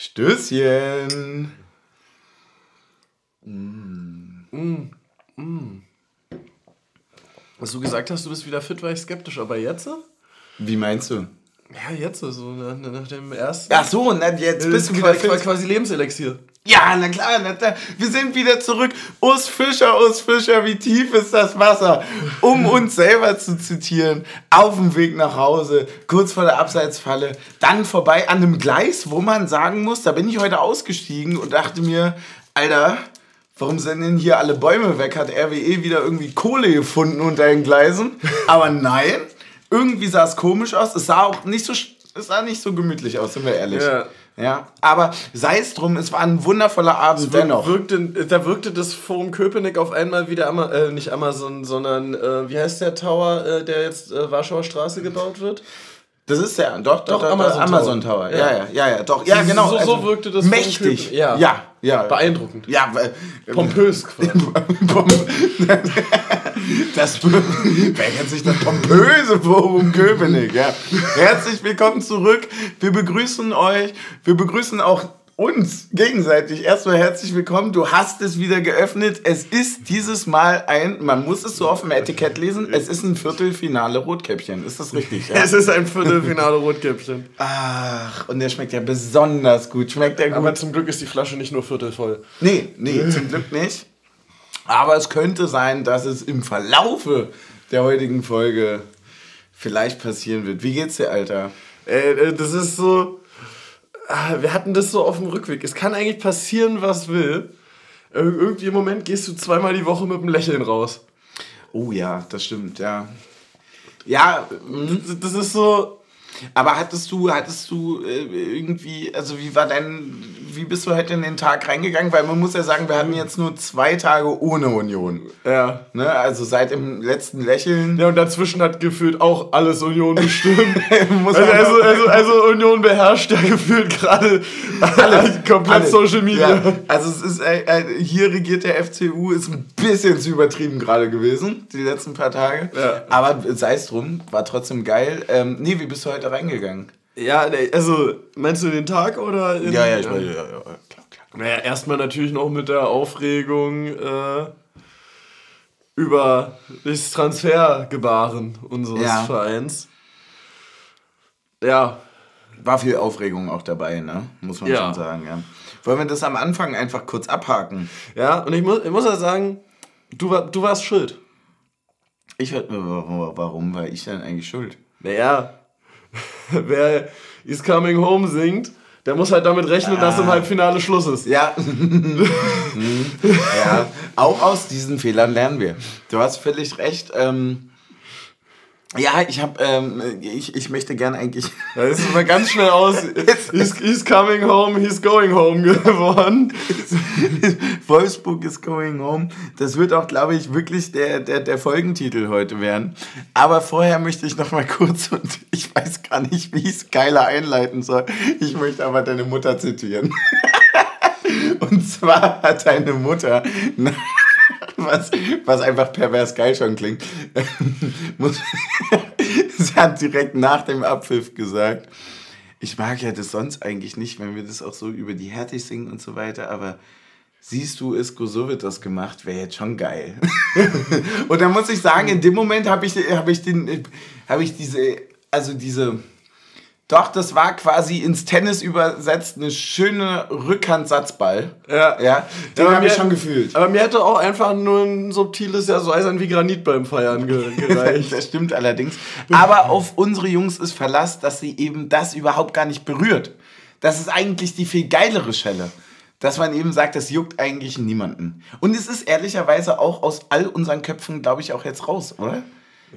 Stößchen. Mm. Mm. Was du gesagt hast, du bist wieder fit, war ich skeptisch, aber jetzt? Wie meinst du? Ja, jetzt so, nach, nach dem ersten. Ach so, na, jetzt bist du wieder quasi, fit. quasi Lebenselixier. Ja, na klar, na, da, wir sind wieder zurück. Us Fischer, Us Fischer, wie tief ist das Wasser? Um uns selber zu zitieren, auf dem Weg nach Hause, kurz vor der Abseitsfalle, dann vorbei an einem Gleis, wo man sagen muss, da bin ich heute ausgestiegen und dachte mir, Alter, warum sind denn hier alle Bäume weg? Hat RWE wieder irgendwie Kohle gefunden unter den Gleisen? Aber nein, irgendwie sah es komisch aus. Es sah auch nicht so, es sah nicht so gemütlich aus, sind wir ehrlich. Ja. Ja, aber sei es drum, es war ein wundervoller Abend dennoch. Wirkte, da wirkte das Forum Köpenick auf einmal wieder, Ama äh, nicht Amazon, sondern äh, wie heißt der Tower, äh, der jetzt äh, Warschauer Straße gebaut wird? Das ist ja, doch, doch, doch Amazon Amazon, Tower. Tower. Ja, ja, ja, ja, doch. Ja, genau. so- so wirkte das Mächtig. Ja. ja, ja. Beeindruckend. Ja, weil. Pompös quasi. Das, wer kennt sich das pompöse Forum Köpenick? Ja. Herzlich willkommen zurück. Wir begrüßen euch. Wir begrüßen auch uns gegenseitig. Erstmal herzlich willkommen. Du hast es wieder geöffnet. Es ist dieses Mal ein, man muss es so auf dem Etikett lesen, es ist ein Viertelfinale Rotkäppchen. Ist das richtig? Ja? Es ist ein Viertelfinale Rotkäppchen. Ach, und der schmeckt ja besonders gut. Schmeckt der gut? Aber zum Glück ist die Flasche nicht nur viertelvoll. Nee, nee, zum Glück nicht. Aber es könnte sein, dass es im Verlaufe der heutigen Folge vielleicht passieren wird. Wie geht's dir, Alter? Ey, äh, das ist so. Ah, Wir hatten das so auf dem Rückweg. Es kann eigentlich passieren, was will. Ir- Irgendwie im Moment gehst du zweimal die Woche mit einem Lächeln raus. Oh ja, das stimmt, ja. Ja, Das- Das ist so. aber hattest du, hattest du äh, irgendwie, also wie war dein, wie bist du heute in den Tag reingegangen? Weil man muss ja sagen, wir hatten jetzt nur zwei Tage ohne Union. Ja. Ne? Also seit dem letzten Lächeln. Ja, und dazwischen hat gefühlt auch alles Union bestimmt. Also, also, also, also Union beherrscht ja gefühlt gerade alles, komplett Alles. Social Media. Ja, also es ist, äh, äh, hier regiert der FCU, ist ein bisschen zu übertrieben gerade gewesen, die letzten paar Tage. Ja. Aber sei es drum, war trotzdem geil. Ähm, nee, wie bist du heute reingegangen? Ja, also meinst du den Tag oder? In, Ja, ja, ich meine, ja, ja, klar, klar. Naja, erstmal natürlich noch mit der Aufregung äh, über das Transfergebaren unseres Ja. Vereins. Ja, War viel Aufregung auch dabei, ne? Muss man Ja. schon sagen, ja. Wollen wir das am Anfang einfach kurz abhaken? ja, und ich muss, ich muss ja sagen, du, war, du warst schuld. Ich warum war ich denn eigentlich schuld? Naja, wer Is Coming Home singt, der muss halt damit rechnen, dass im Halbfinale Schluss ist. Ja. Hm. ja. Auch aus diesen Fehlern lernen wir. Du hast völlig recht. Ähm, ja, ich habe, ähm, ich, ich möchte gern eigentlich. Da ist es mal ganz schnell aus. He's, he's coming home, he's going home geworden. Wolfsburg is going home. Das wird auch, glaube ich, wirklich der, der, der Folgentitel heute werden. Aber vorher möchte ich noch mal kurz, und ich weiß gar nicht, wie ich es geiler einleiten soll. Ich möchte aber deine Mutter zitieren. Und zwar hat deine Mutter, was, was einfach pervers geil schon klingt, sie hat direkt nach dem Abpfiff gesagt, ich mag ja das sonst eigentlich nicht, wenn wir das auch so über die Hertig singen und so weiter, aber siehst du, Isko, so wird das gemacht, wäre jetzt schon geil. und da muss ich sagen, in dem Moment habe ich, hab ich, hab ich diese, also diese, doch, das war quasi ins Tennis übersetzt eine schöne Rückhandsatzball. Ja. Ja, den habe ich schon gefühlt. Aber mir hätte auch einfach nur ein subtiles, ja, so eisern wie Granit beim Feiern ge gereicht. Das stimmt allerdings. Aber auf unsere Jungs ist Verlass, dass sie eben das überhaupt gar nicht berührt. Das ist eigentlich die viel geilere Schelle. Dass man eben sagt, das juckt eigentlich niemanden. Und es ist ehrlicherweise auch aus all unseren Köpfen, glaube ich, auch jetzt raus, oder?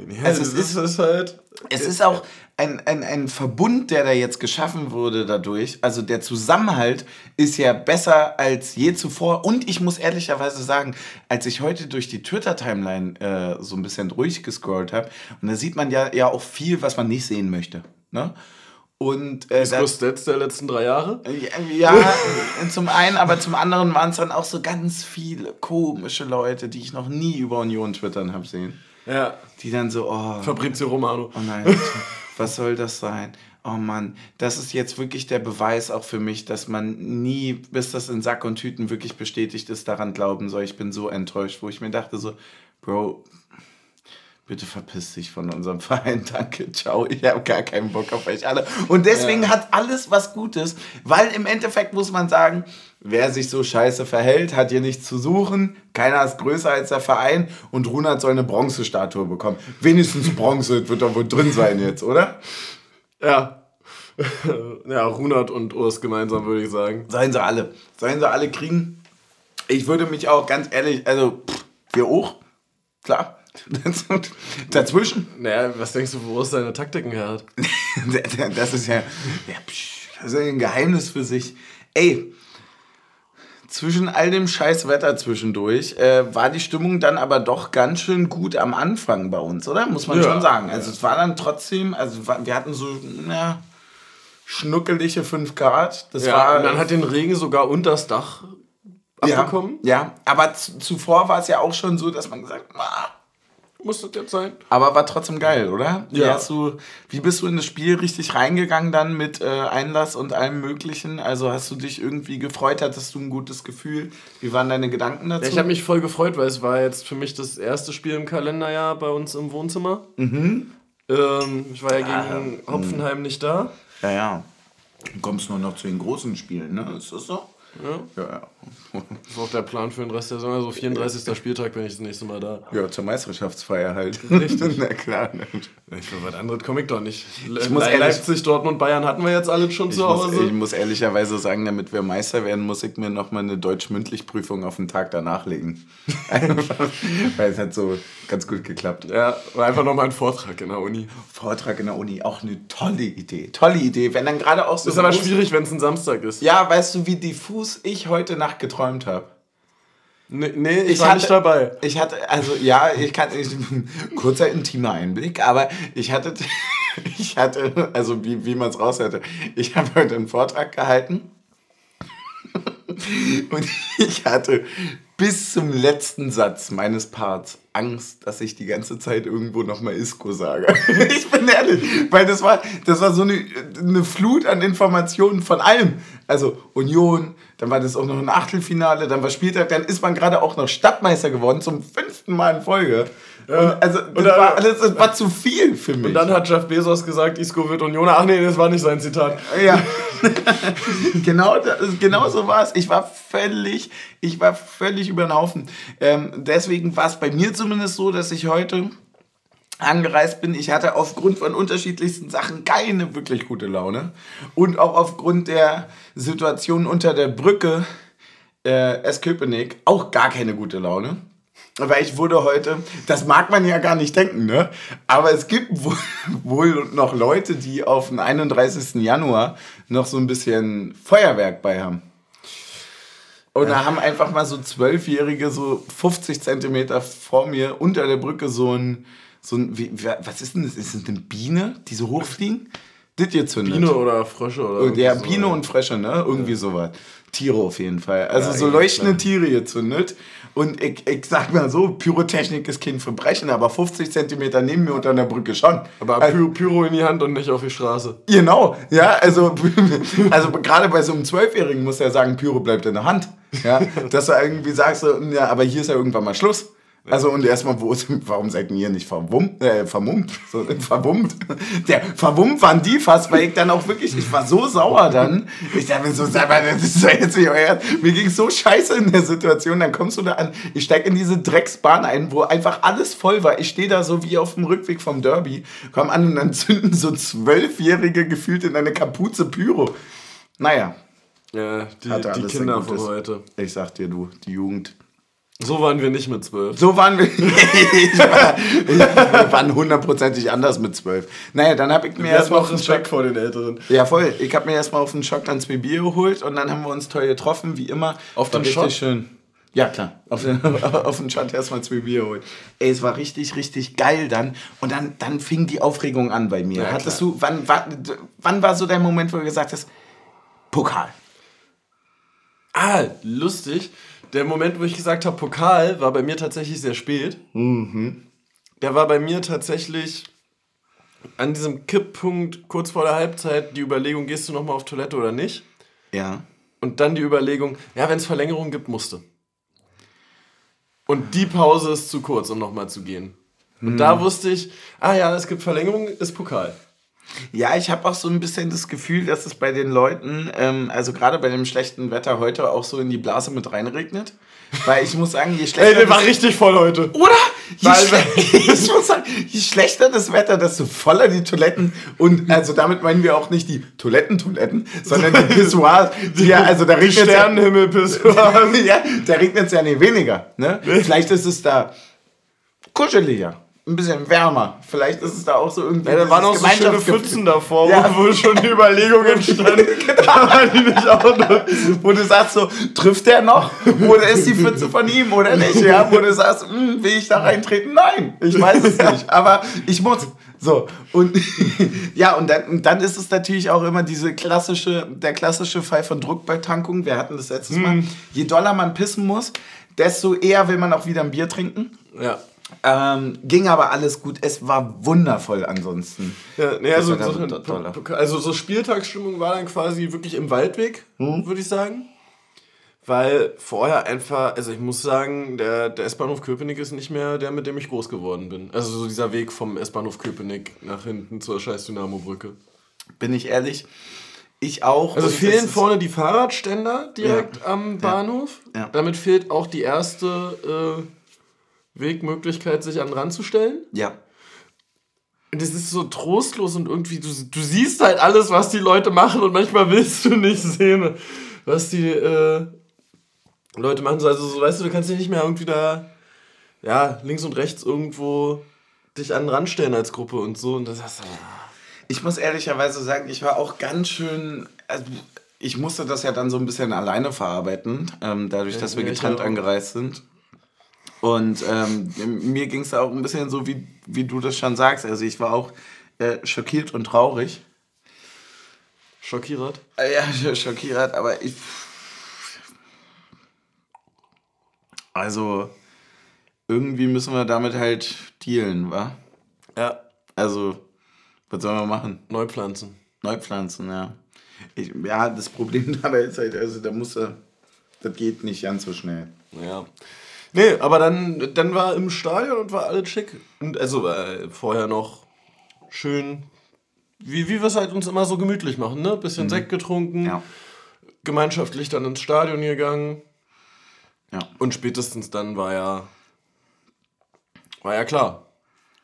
Ja, Also es ist, ist halt. Es ist auch ein, ein, ein Verbund, der da jetzt geschaffen wurde dadurch. Also der Zusammenhalt ist ja besser als je zuvor. Und ich muss ehrlicherweise sagen, als ich heute durch die Twitter-Timeline äh, so ein bisschen durchgescrollt habe, und da sieht man ja, ja auch viel, was man nicht sehen möchte. Ne? Und äh, da- Das Stats der letzten drei Jahre. ja, ja, zum einen, aber zum anderen waren es dann auch so ganz viele komische Leute, die ich noch nie über Union twittern habe sehen. Ja. Die dann so, oh, Fabrizio Romano. Oh nein, was soll das sein? oh Mann, das ist jetzt wirklich der Beweis auch für mich, dass man nie, bis das in Sack und Tüten wirklich bestätigt ist, daran glauben soll. Ich bin so enttäuscht, wo ich mir dachte so, Bro, bitte verpiss dich von unserem Verein, danke, ciao, ich habe gar keinen Bock auf euch alle. Und deswegen ja. hat alles was Gutes, weil im Endeffekt muss man sagen, wer sich so scheiße verhält, hat hier nichts zu suchen, keiner ist größer als der Verein und Runert soll eine Bronzestatue bekommen. Wenigstens Bronze wird doch wohl drin sein jetzt, oder? Ja. Ja, Runert und Urs gemeinsam, würde ich sagen. Seien sie alle. Seien sie alle kriegen. Ich würde mich auch ganz ehrlich, also, pff, wir auch, klar. Dazwischen. Naja, was denkst du, wo Urs seine Taktiken her hat? das ist ja, ja psch, das ist ein Geheimnis für sich. Ey, zwischen all dem scheiß Wetter zwischendurch äh, war die Stimmung dann aber doch ganz schön gut am Anfang bei uns, oder? Muss man ja. schon sagen. Also ja. es war dann trotzdem, also wir hatten so, na, schnuckelige 5 Grad. Das ja, war, und dann hat den Regen sogar unters Dach abbekommen. Ja, ja. aber zuvor war es ja auch schon so, dass man gesagt ah, muss das jetzt sein. Aber war trotzdem geil, oder? Wie, ja. hast du, wie bist du in das Spiel richtig reingegangen dann mit äh, Einlass und allem Möglichen? Also hast du dich irgendwie gefreut, hattest du ein gutes Gefühl? Wie waren deine Gedanken dazu? Ich habe mich voll gefreut, weil es war jetzt für mich das erste Spiel im Kalenderjahr bei uns im Wohnzimmer. Mhm. Ähm, ich war ja gegen ah, Hopfenheim nicht da. Ja, ja. Du kommst nur noch zu den großen Spielen, ne? Ist das so? Ja. ja, ja. Das ist auch der Plan für den Rest der Saison. Also 34. Spieltag bin ich das nächste Mal da. Ja, zur Meisterschaftsfeier halt. Richtig. Na klar. Ich will was anderes komme ich doch nicht. Ich muss Le Leipzig, Dortmund, Bayern hatten wir jetzt alle schon zu Hause. Muss, ich muss ehrlicherweise sagen, damit wir Meister werden, muss ich mir nochmal eine Deutsch-Mündlich-Prüfung auf den Tag danach legen. Einfach, weil es hat so ganz gut geklappt. Ja, war einfach nochmal ein Vortrag in der Uni. Vortrag in der Uni, auch eine tolle Idee. Tolle Idee. Wenn dann gerade auch so. Ist aber schwierig, wenn es ein Samstag ist. Ja, weißt du, wie diffus ich heute Nacht geträumt habe? Nee, nee ich, ich war hatte, nicht dabei. Ich hatte, also ja, ich kann, ich, kurzer intimer Einblick, aber ich hatte, ich hatte, also wie, wie man es raus hatte, ich habe heute einen Vortrag gehalten und ich hatte bis zum letzten Satz meines Parts Angst, dass ich die ganze Zeit irgendwo nochmal Isco sage. ich bin ehrlich, weil das war, das war so eine, eine Flut an Informationen von allem. Also Union, dann war das auch noch ein Achtelfinale, dann war Spieltag, dann ist man gerade auch noch Stadtmeister geworden zum fünften Mal in Folge. Ja. Und also das, dann, war, alles, das war zu viel für mich. Und dann hat Jeff Bezos gesagt, Isco wird Unioner. Ach nee, das war nicht sein Zitat. Ja. genau, das, genau so war es. Ich war völlig, ich war völlig über den Haufen. Ähm, deswegen war es bei mir zumindest so, dass ich heute angereist bin. Ich hatte aufgrund von unterschiedlichsten Sachen keine wirklich gute Laune. Und auch aufgrund der Situation unter der Brücke äh, Esköpenick auch gar keine gute Laune. Weil ich wurde heute, das mag man ja gar nicht denken, ne? Aber es gibt wohl noch Leute, die auf den 31. Januar noch so ein bisschen Feuerwerk bei haben. Und da haben einfach mal so Zwölfjährige so 50 Zentimeter vor mir unter der Brücke so ein, so ein wie, was ist denn das? Ist das eine Biene, die so hochfliegen? Das gezündet. Biene oder Frösche oder Ja, Biene so. und Frösche, ne? Irgendwie ja. sowas. Tiere auf jeden Fall. Also ja, so leuchtende Tiere gezündet. Und ich, ich sag mal so, Pyrotechnik ist kein Verbrechen, aber 50 Zentimeter neben mir unter der Brücke schon. Aber also, Pyro in die Hand und nicht auf die Straße. Genau, ja, also, also gerade bei so einem Zwölfjährigen muss er sagen, Pyro bleibt in der Hand. Ja, dass du irgendwie sagst, ja, aber hier ist ja irgendwann mal Schluss. Also und erstmal, wo warum seid ihr nicht verwummt, äh, vermummt? So, verwummt. Der verwummt waren die fast, weil ich dann auch wirklich, ich war so sauer dann. Ich dachte mir so, das ist jetzt nicht euer Mir ging so scheiße in der Situation. Dann kommst du da an, ich steig in diese Drecksbahn ein, wo einfach alles voll war. Ich stehe da so wie auf dem Rückweg vom Derby, komm an und dann zünden so Zwölfjährige gefühlt in eine Kapuze Pyro. Naja. Ja, die, die Kinder von heute. Ich sag dir, du, die Jugend. So waren wir nicht mit zwölf. So waren wir. ich war, wir waren hundertprozentig anders mit zwölf. Naja, dann habe ich mir erstmal. noch Respekt vor den Älteren. Ja, voll. Ich habe mir erstmal auf den Schock dann zwei Bier geholt und dann haben wir uns toll getroffen, wie immer. Auf den Schock? schön. Ja, klar. Auf den, auf den Shot erstmal zwei Bier holen. Ey, es war richtig, richtig geil dann. Und dann, dann fing die Aufregung an bei mir. Ja, Hattest klar. du, wann, wann, wann war so dein Moment, wo du gesagt hast, Pokal? Ah, lustig der Moment, wo ich gesagt habe, Pokal, war bei mir tatsächlich sehr spät. Mhm. Der war bei mir tatsächlich an diesem Kipppunkt kurz vor der Halbzeit die Überlegung, gehst du nochmal auf Toilette oder nicht? Ja. Und dann die Überlegung, ja, wenn es Verlängerung gibt, musste. Und die Pause ist zu kurz, um nochmal zu gehen. Und da wusste ich, ah ja, es gibt Verlängerung, ist Pokal. Ja, ich habe auch so ein bisschen das Gefühl, dass es bei den Leuten, ähm, also gerade bei dem schlechten Wetter heute auch so in die Blase mit reinregnet. Weil ich muss sagen, je Ey, schlechter. der war richtig voll heute. oder? Je, Weil- ich muss sagen, je schlechter das Wetter, desto voller die Toiletten. Und also damit meinen wir auch nicht die Toilettentoiletten, sondern die Pissoirs. Die ja, also da regnet Sternenhimmel bis. ja, da regnet es ja nicht weniger. Ne? Vielleicht ist es da kuscheliger, ein bisschen wärmer. Vielleicht ist es da auch so irgendwie. Ja, da waren auch so schöne. Pfützen davor, Ja. wo, wo schon die Überlegung entstand. Nutzen? Wo du sagst so, trifft der noch? Oder ist die Pfütze von ihm oder nicht? Ja, wo du sagst, hm, will ich da reintreten? Nein, ich weiß es nicht. Aber ich muss. So, und ja, und dann, und dann ist es natürlich auch immer diese klassische, der klassische Fall von Druckbetankung. Wir hatten das letztes Mal. Je doller man pissen muss, desto eher will man auch wieder ein Bier trinken. Ja. Ähm, ging aber alles gut. Es war wundervoll ansonsten. Ja, Das also, so, also so Spieltagsstimmung war dann quasi wirklich im Waldweg, Hm? würde ich sagen. Weil vorher einfach, also ich muss sagen, der, der S-Bahnhof Köpenick ist nicht mehr der, mit dem ich groß geworden bin. Also so dieser Weg vom S-Bahnhof Köpenick nach hinten zur scheiß Dynamo-Brücke. Bin ich ehrlich. Ich auch. Also fehlen vorne die Fahrradständer direkt am Bahnhof. Ja. Damit fehlt auch die erste äh, Wegmöglichkeit, sich an den Rand zu stellen. Ja. Und es ist so trostlos und irgendwie, du, du siehst halt alles, was die Leute machen und manchmal willst du nicht sehen, was die äh, Leute machen. So, Also, so, weißt du, du kannst dich nicht mehr irgendwie da, ja, links und rechts irgendwo dich an den Rand stellen als Gruppe und so. Und das ist, Ich muss ehrlicherweise sagen, ich war auch ganz schön. Also ich musste das ja dann so ein bisschen alleine verarbeiten, ähm, dadurch, dass wir getrennt angereist sind. Und ähm, mir ging es auch ein bisschen so, wie, wie du das schon sagst. Also ich war auch äh, schockiert und traurig. schockierend. Äh, Ja, schockiert, aber ich. Also, irgendwie müssen wir damit halt dealen, wa? Ja, Also, was sollen wir machen? Neupflanzen. Neupflanzen, ja. Ich, ja, das Problem dabei ist halt, also da muss er, das geht nicht ganz so schnell. Ja. Nee, aber dann, dann war im Stadion und war alles schick. Und also äh, vorher noch schön, wie, wie wir es halt uns immer so gemütlich machen, ne? Bisschen Sekt getrunken, Ja. gemeinschaftlich dann ins Stadion gegangen. Ja. Und spätestens dann war ja, war ja klar.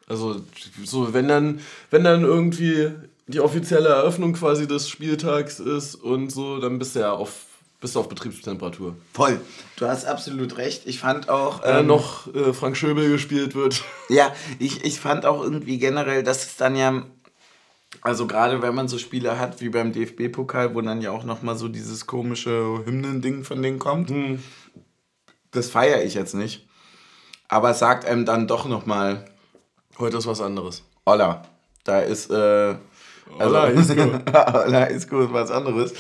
Also, so, wenn dann, wenn dann irgendwie die offizielle Eröffnung quasi des Spieltags ist und so, dann bist du ja auf, bist du auf Betriebstemperatur. Voll. Du hast absolut recht. Ich fand auch. Wenn dann ähm, noch äh, Frank Schöbel gespielt wird. Ja, ich, ich fand auch irgendwie generell, dass es dann ja. Also gerade wenn man so Spiele hat wie beim DFB-Pokal, wo dann ja auch nochmal so dieses komische Hymnen-Ding von denen kommt. Das feiere ich jetzt nicht. Aber es sagt einem dann doch nochmal, Heute ist was anderes. Olla, da ist, äh, also, Olla ist gut. Olla ist gut, was anderes.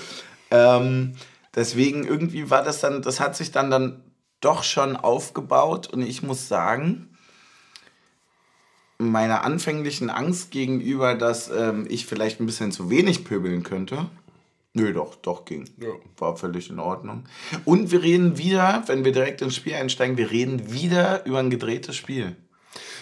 Ähm, deswegen irgendwie war das dann, das hat sich dann, dann doch schon aufgebaut und ich muss sagen, meiner anfänglichen Angst gegenüber, dass ähm, ich vielleicht ein bisschen zu wenig pöbeln könnte, nö, doch, doch ging. Ja. War völlig in Ordnung. Und wir reden wieder, wenn wir direkt ins Spiel einsteigen, wir reden wieder über ein gedrehtes Spiel.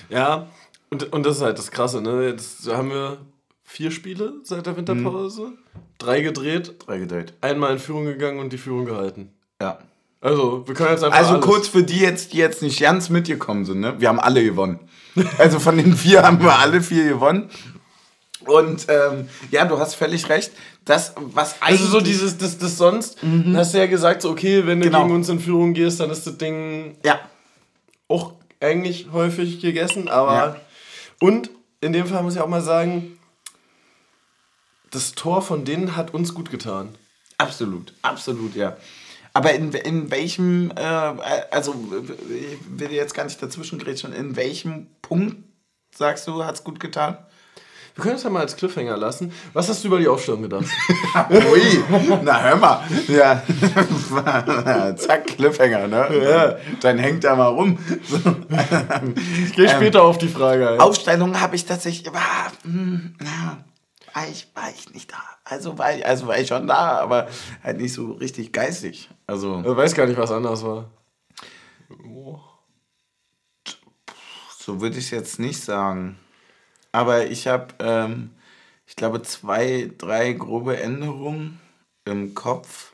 Ja, und, und das ist halt das Krasse, ne? Jetzt haben wir vier Spiele seit der Winterpause, drei gedreht, Drei gedreht. einmal in Führung gegangen und die Führung gehalten. Ja. Also, wir können jetzt einfach. Also alles. kurz für die jetzt, die jetzt nicht ganz mitgekommen sind, ne? Wir haben alle gewonnen. Also von den vier haben wir alle vier gewonnen. Und ähm, ja, du hast völlig recht. Das, was eigentlich. Also so dieses, das, das sonst, hast du ja gesagt, so, okay, wenn du Genau. gegen uns in Führung gehst, dann ist das Ding Ja, auch eigentlich häufig gegessen, aber. Ja. Und in dem Fall muss ich auch mal sagen, das Tor von denen hat uns gut getan. absolut. Absolut, ja. Aber in, in welchem, äh, also ich will jetzt gar nicht dazwischen grätschen, in welchem Punkt sagst du, hat es gut getan? Wir können es ja mal als Cliffhanger lassen. Was hast du über die Aufstellung gedacht? Ui, na hör mal. Ja. Zack, Cliffhanger, ne? Ja. Dann hängt er mal rum. So. Ich gehe später auf die Frage ein. Aufstellung habe ich tatsächlich, war, hm, na, ich, war ich nicht da. Also war ich, also war ich schon da, aber halt nicht so richtig geistig. Also, Ich weiß gar nicht, was anders war. Oh. so würde ich es jetzt nicht sagen. Aber ich habe, ähm, ich glaube, zwei, drei grobe Änderungen im Kopf,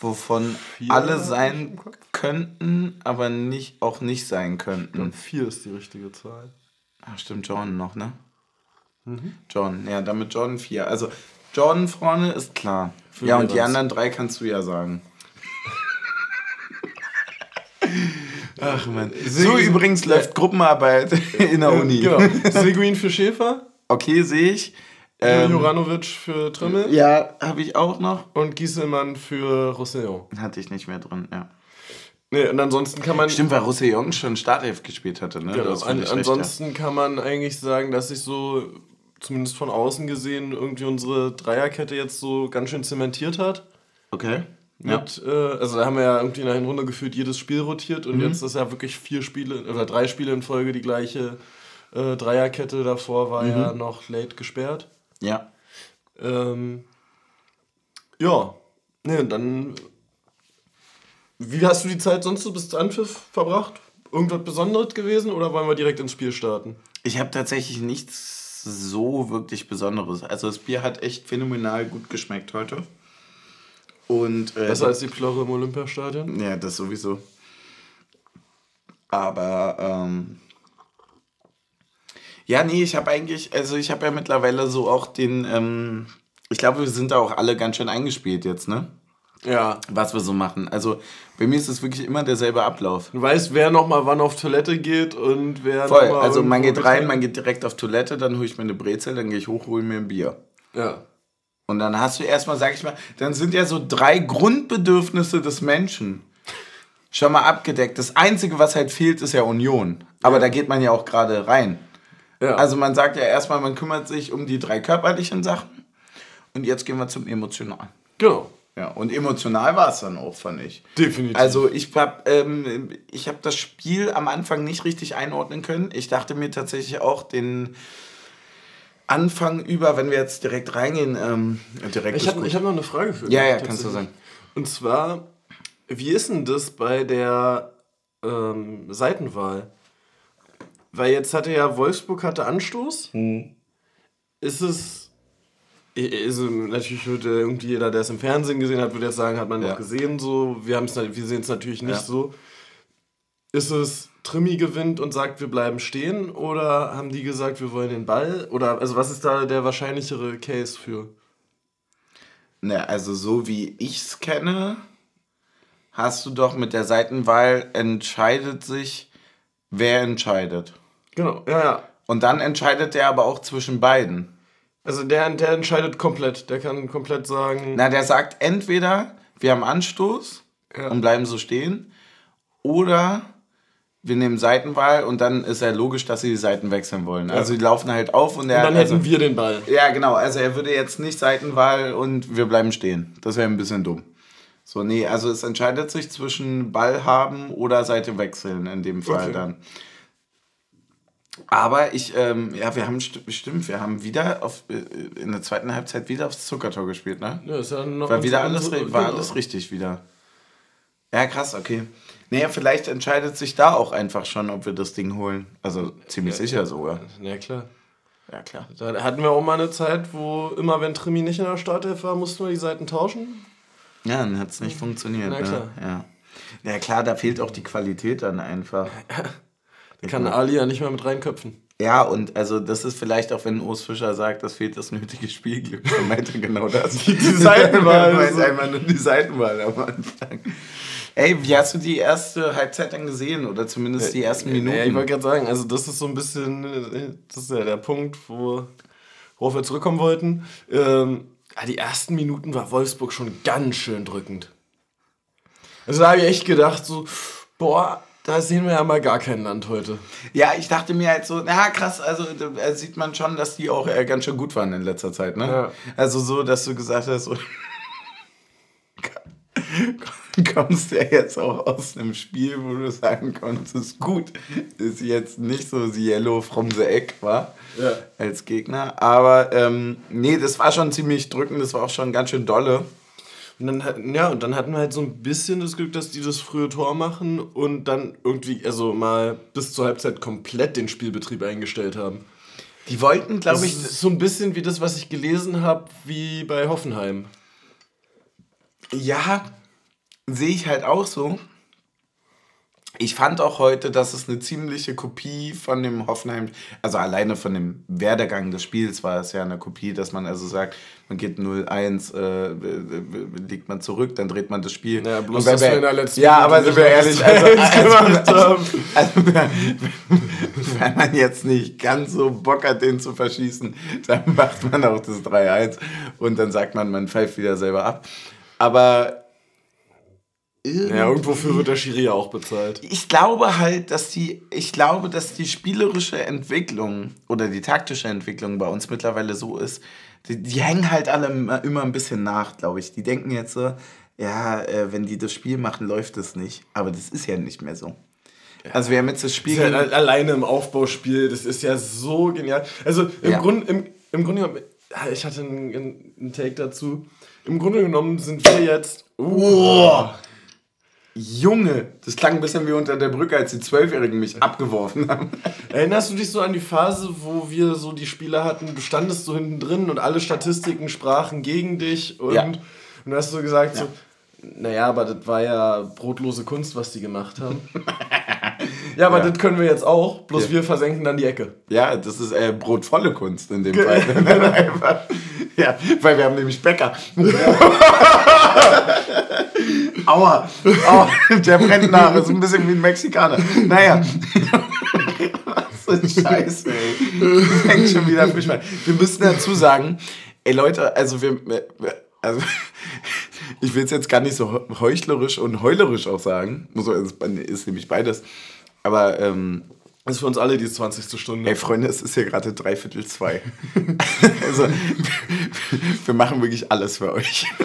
wovon Vier alle sein könnten, aber nicht, auch nicht sein könnten. Und vier ist die richtige Zahl. Ach, stimmt, Jordan noch, ne? Jordan, ja, damit Jordan 4. Also, Jordan vorne ist klar. Für ja, und die das. anderen drei kannst du ja sagen. Ach man. So übrigens läuft Gruppenarbeit in der Uni. Genau. Seguin für Schäfer, Okay, sehe ich. ähm, Juranovic für Trimmel ja, habe ich auch noch. und Gieselmann für Roussillon. Hatte ich nicht mehr drin, ja. Nee, und ansonsten kann man. Stimmt, weil Roussillon schon Startelf gespielt hatte, ne? Genau. An, ansonsten kann man eigentlich sagen, dass sich so, zumindest von außen gesehen, irgendwie unsere Dreierkette jetzt so ganz schön zementiert hat. ja. Okay. Ja. Mit, äh, also da haben wir ja irgendwie in der Hinrunde gefühlt jedes Spiel rotiert Mhm. und jetzt ist ja wirklich vier Spiele oder drei Spiele in Folge die gleiche äh, Dreierkette. Davor war Mhm. ja noch late gesperrt. ja. Ähm, ja, ne, dann. Wie hast du die Zeit sonst so bis zu Anpfiff verbracht? Irgendwas Besonderes gewesen oder wollen wir direkt ins Spiel starten? Ich habe tatsächlich nichts so wirklich Besonderes. Also das Bier hat echt phänomenal gut geschmeckt heute. Und äh, Besser als die Plorre im Olympiastadion? ja, das sowieso. Aber ähm, ja, nee, ich habe eigentlich, also ich habe ja mittlerweile so auch den, ähm, ich glaube, wir sind da auch alle ganz schön eingespielt jetzt, ne? Ja. Was wir so machen. Also bei mir ist es wirklich immer derselbe Ablauf. Du weißt, wer nochmal wann auf Toilette geht und wer Voll. Also man geht rein, man geht direkt auf Toilette, dann hole ich mir eine Brezel, dann gehe ich hoch, hole mir ein Bier. Ja. Und dann hast du erstmal, sag ich mal, dann sind ja so drei Grundbedürfnisse des Menschen schon mal abgedeckt. Das Einzige, was halt fehlt, ist ja Union. Aber da geht man ja auch gerade rein. ja. Also man sagt ja erstmal, man kümmert sich um die drei körperlichen Sachen. Und jetzt gehen wir zum Emotionalen. genau. Ja, und emotional war es dann auch, fand ich. Definitiv. Also ich habe ähm, ich hab das Spiel am Anfang nicht richtig einordnen können. Ich dachte mir tatsächlich auch den Anfang über, wenn wir jetzt direkt reingehen, ähm, direkt ich habe hab noch eine Frage für dich. Ja, ja, kannst du sagen. Und zwar, wie ist denn das bei der ähm, Seitenwahl? Weil jetzt hatte ja Wolfsburg hatte Anstoß. Hm. Ist es. Also natürlich würde irgendwie jeder, der es im Fernsehen gesehen hat, würde jetzt sagen, hat man Ja. gesehen so. Wir, wir sehen es natürlich nicht Ja. so. Ist es Trimi gewinnt und sagt, wir bleiben stehen? Oder haben die gesagt, wir wollen den Ball? Oder also was ist da der wahrscheinlichere Case für? Ne, also so wie ich es kenne, hast du doch mit der Seitenwahl entscheidet sich, wer entscheidet. Genau, ja, ja. Und dann entscheidet der aber auch zwischen beiden. Also der, der entscheidet komplett. Der kann komplett sagen. Na, der sagt entweder, wir haben Anstoß Ja. und bleiben so stehen, oder wir nehmen Seitenwahl und dann ist ja logisch, dass sie die Seiten wechseln wollen. Also die laufen halt auf und, der und dann also, hätten wir den Ball. Ja, genau. Also er würde jetzt nicht Seitenwahl und wir bleiben stehen. Das wäre ein bisschen dumm. So, nee, also es entscheidet sich zwischen Ball haben oder Seite wechseln in dem Fall Okay. dann. Aber ich, ähm, ja, wir haben st bestimmt, wir haben wieder auf, äh, in der zweiten Halbzeit wieder aufs Zuckertor gespielt, ne? Ja, ist ja noch War wieder alles, war genau. alles richtig wieder. Ja, krass, okay. Naja, vielleicht entscheidet sich da auch einfach schon, ob wir das Ding holen. Also ziemlich sicher sogar. Ja, klar. Ja, klar. Da hatten wir auch mal eine Zeit, wo immer, wenn Trimi nicht in der Startelf war, mussten wir die Seiten tauschen. Ja, dann hat es nicht funktioniert. Na klar. Ne? Ja. ja, klar, da fehlt auch die Qualität dann einfach. Da kann Ali ja nicht mehr mit reinköpfen. Ja, und also das ist vielleicht auch, wenn Urs Fischer sagt, das fehlt das nötige Spielglück. Dann meint er genau das. Die Seitenwahl. Meint einfach nur die Seitenwahl am Anfang. Ey, wie hast du die erste Halbzeit dann gesehen? Oder zumindest die ersten Minuten? Ja, ich wollte gerade sagen, also das ist so ein bisschen, äh, das ist ja der Punkt, wo, worauf wir zurückkommen wollten. Ähm, ja, die ersten Minuten war Wolfsburg schon ganz schön drückend. Also da habe ich echt gedacht, so, boah, da sehen wir ja mal gar kein Land heute. Ja, ich dachte mir halt so, na krass, also da sieht man schon, dass die auch äh, ganz schön gut waren in letzter Zeit, ne? Ja. Also so, dass du gesagt hast, so, kommst ja jetzt auch aus einem Spiel, wo du sagen konntest, gut, ist jetzt nicht so the Yellow from the Egg, war Ja. als Gegner. Aber ähm, nee, das war schon ziemlich drückend, das war auch schon ganz schön dolle. Und dann, ja, und dann hatten wir halt so ein bisschen das Glück, dass die das frühe Tor machen und dann irgendwie, also mal bis zur Halbzeit komplett den Spielbetrieb eingestellt haben. Die wollten, glaube ich, so ein bisschen wie das, was ich gelesen habe, wie bei Hoffenheim. Ja, sehe ich halt auch so. Ich fand auch heute, dass es eine ziemliche Kopie von dem Hoffenheim, also alleine von dem Werdegang des Spiels war es ja eine Kopie, dass man also sagt, man geht 0-1, äh, liegt man zurück, dann dreht man das Spiel. Ja, bloß, dass wir in der letzten Ja, aber sind wir ehrlich, also, 2-1 also, also, also, wenn man jetzt nicht ganz so Bock hat, den zu verschießen, dann macht man auch das 3-1 und dann sagt man, man pfeift wieder selber ab. Aber Ja, irgendwofür wird der Schiri ja auch bezahlt. ich glaube halt, dass die, ich glaube, dass die spielerische Entwicklung oder die taktische Entwicklung bei uns mittlerweile so ist, die, die hängen halt alle immer- ein bisschen nach, glaube ich. Die denken jetzt so, ja, äh, wenn die das Spiel machen, läuft es nicht. Aber das ist ja nicht mehr so. Also wir haben jetzt das Spiel... Das ja gegen- alleine im Aufbauspiel, das ist ja so genial. Also im Ja. Grunde, im, im Grunde genommen, ja, ich hatte einen, einen einen Take dazu. Im Grunde genommen sind wir jetzt. Oh, Junge, das klang ein bisschen wie unter der Brücke, als die Zwölfjährigen mich abgeworfen haben. Erinnerst du dich so an die Phase, wo wir so die Spieler hatten, du standest so hinten drin und alle Statistiken sprachen gegen dich und, Ja. und du hast so gesagt, so, naja, aber das war ja brotlose Kunst, was die gemacht haben. ja, aber Ja. das können wir jetzt auch, bloß Ja. wir versenken dann die Ecke. Ja, das ist äh, brotvolle Kunst in dem Fall. Ja, weil wir haben nämlich Bäcker. Aua, aua, der brennt nach. Das ist ein bisschen wie ein Mexikaner. Naja. Was für ein Scheiße, ey. Fängt schon wieder frisch an. Wir müssen dazu sagen, ey Leute, also wir, also ich will es jetzt gar nicht so heuchlerisch und heulerisch auch sagen. Ist, ist nämlich beides. Aber ähm, Das ist für uns alle die 20. Stunde. Ey, Freunde, es ist hier gerade dreiviertel zwei. also, wir machen wirklich alles für euch.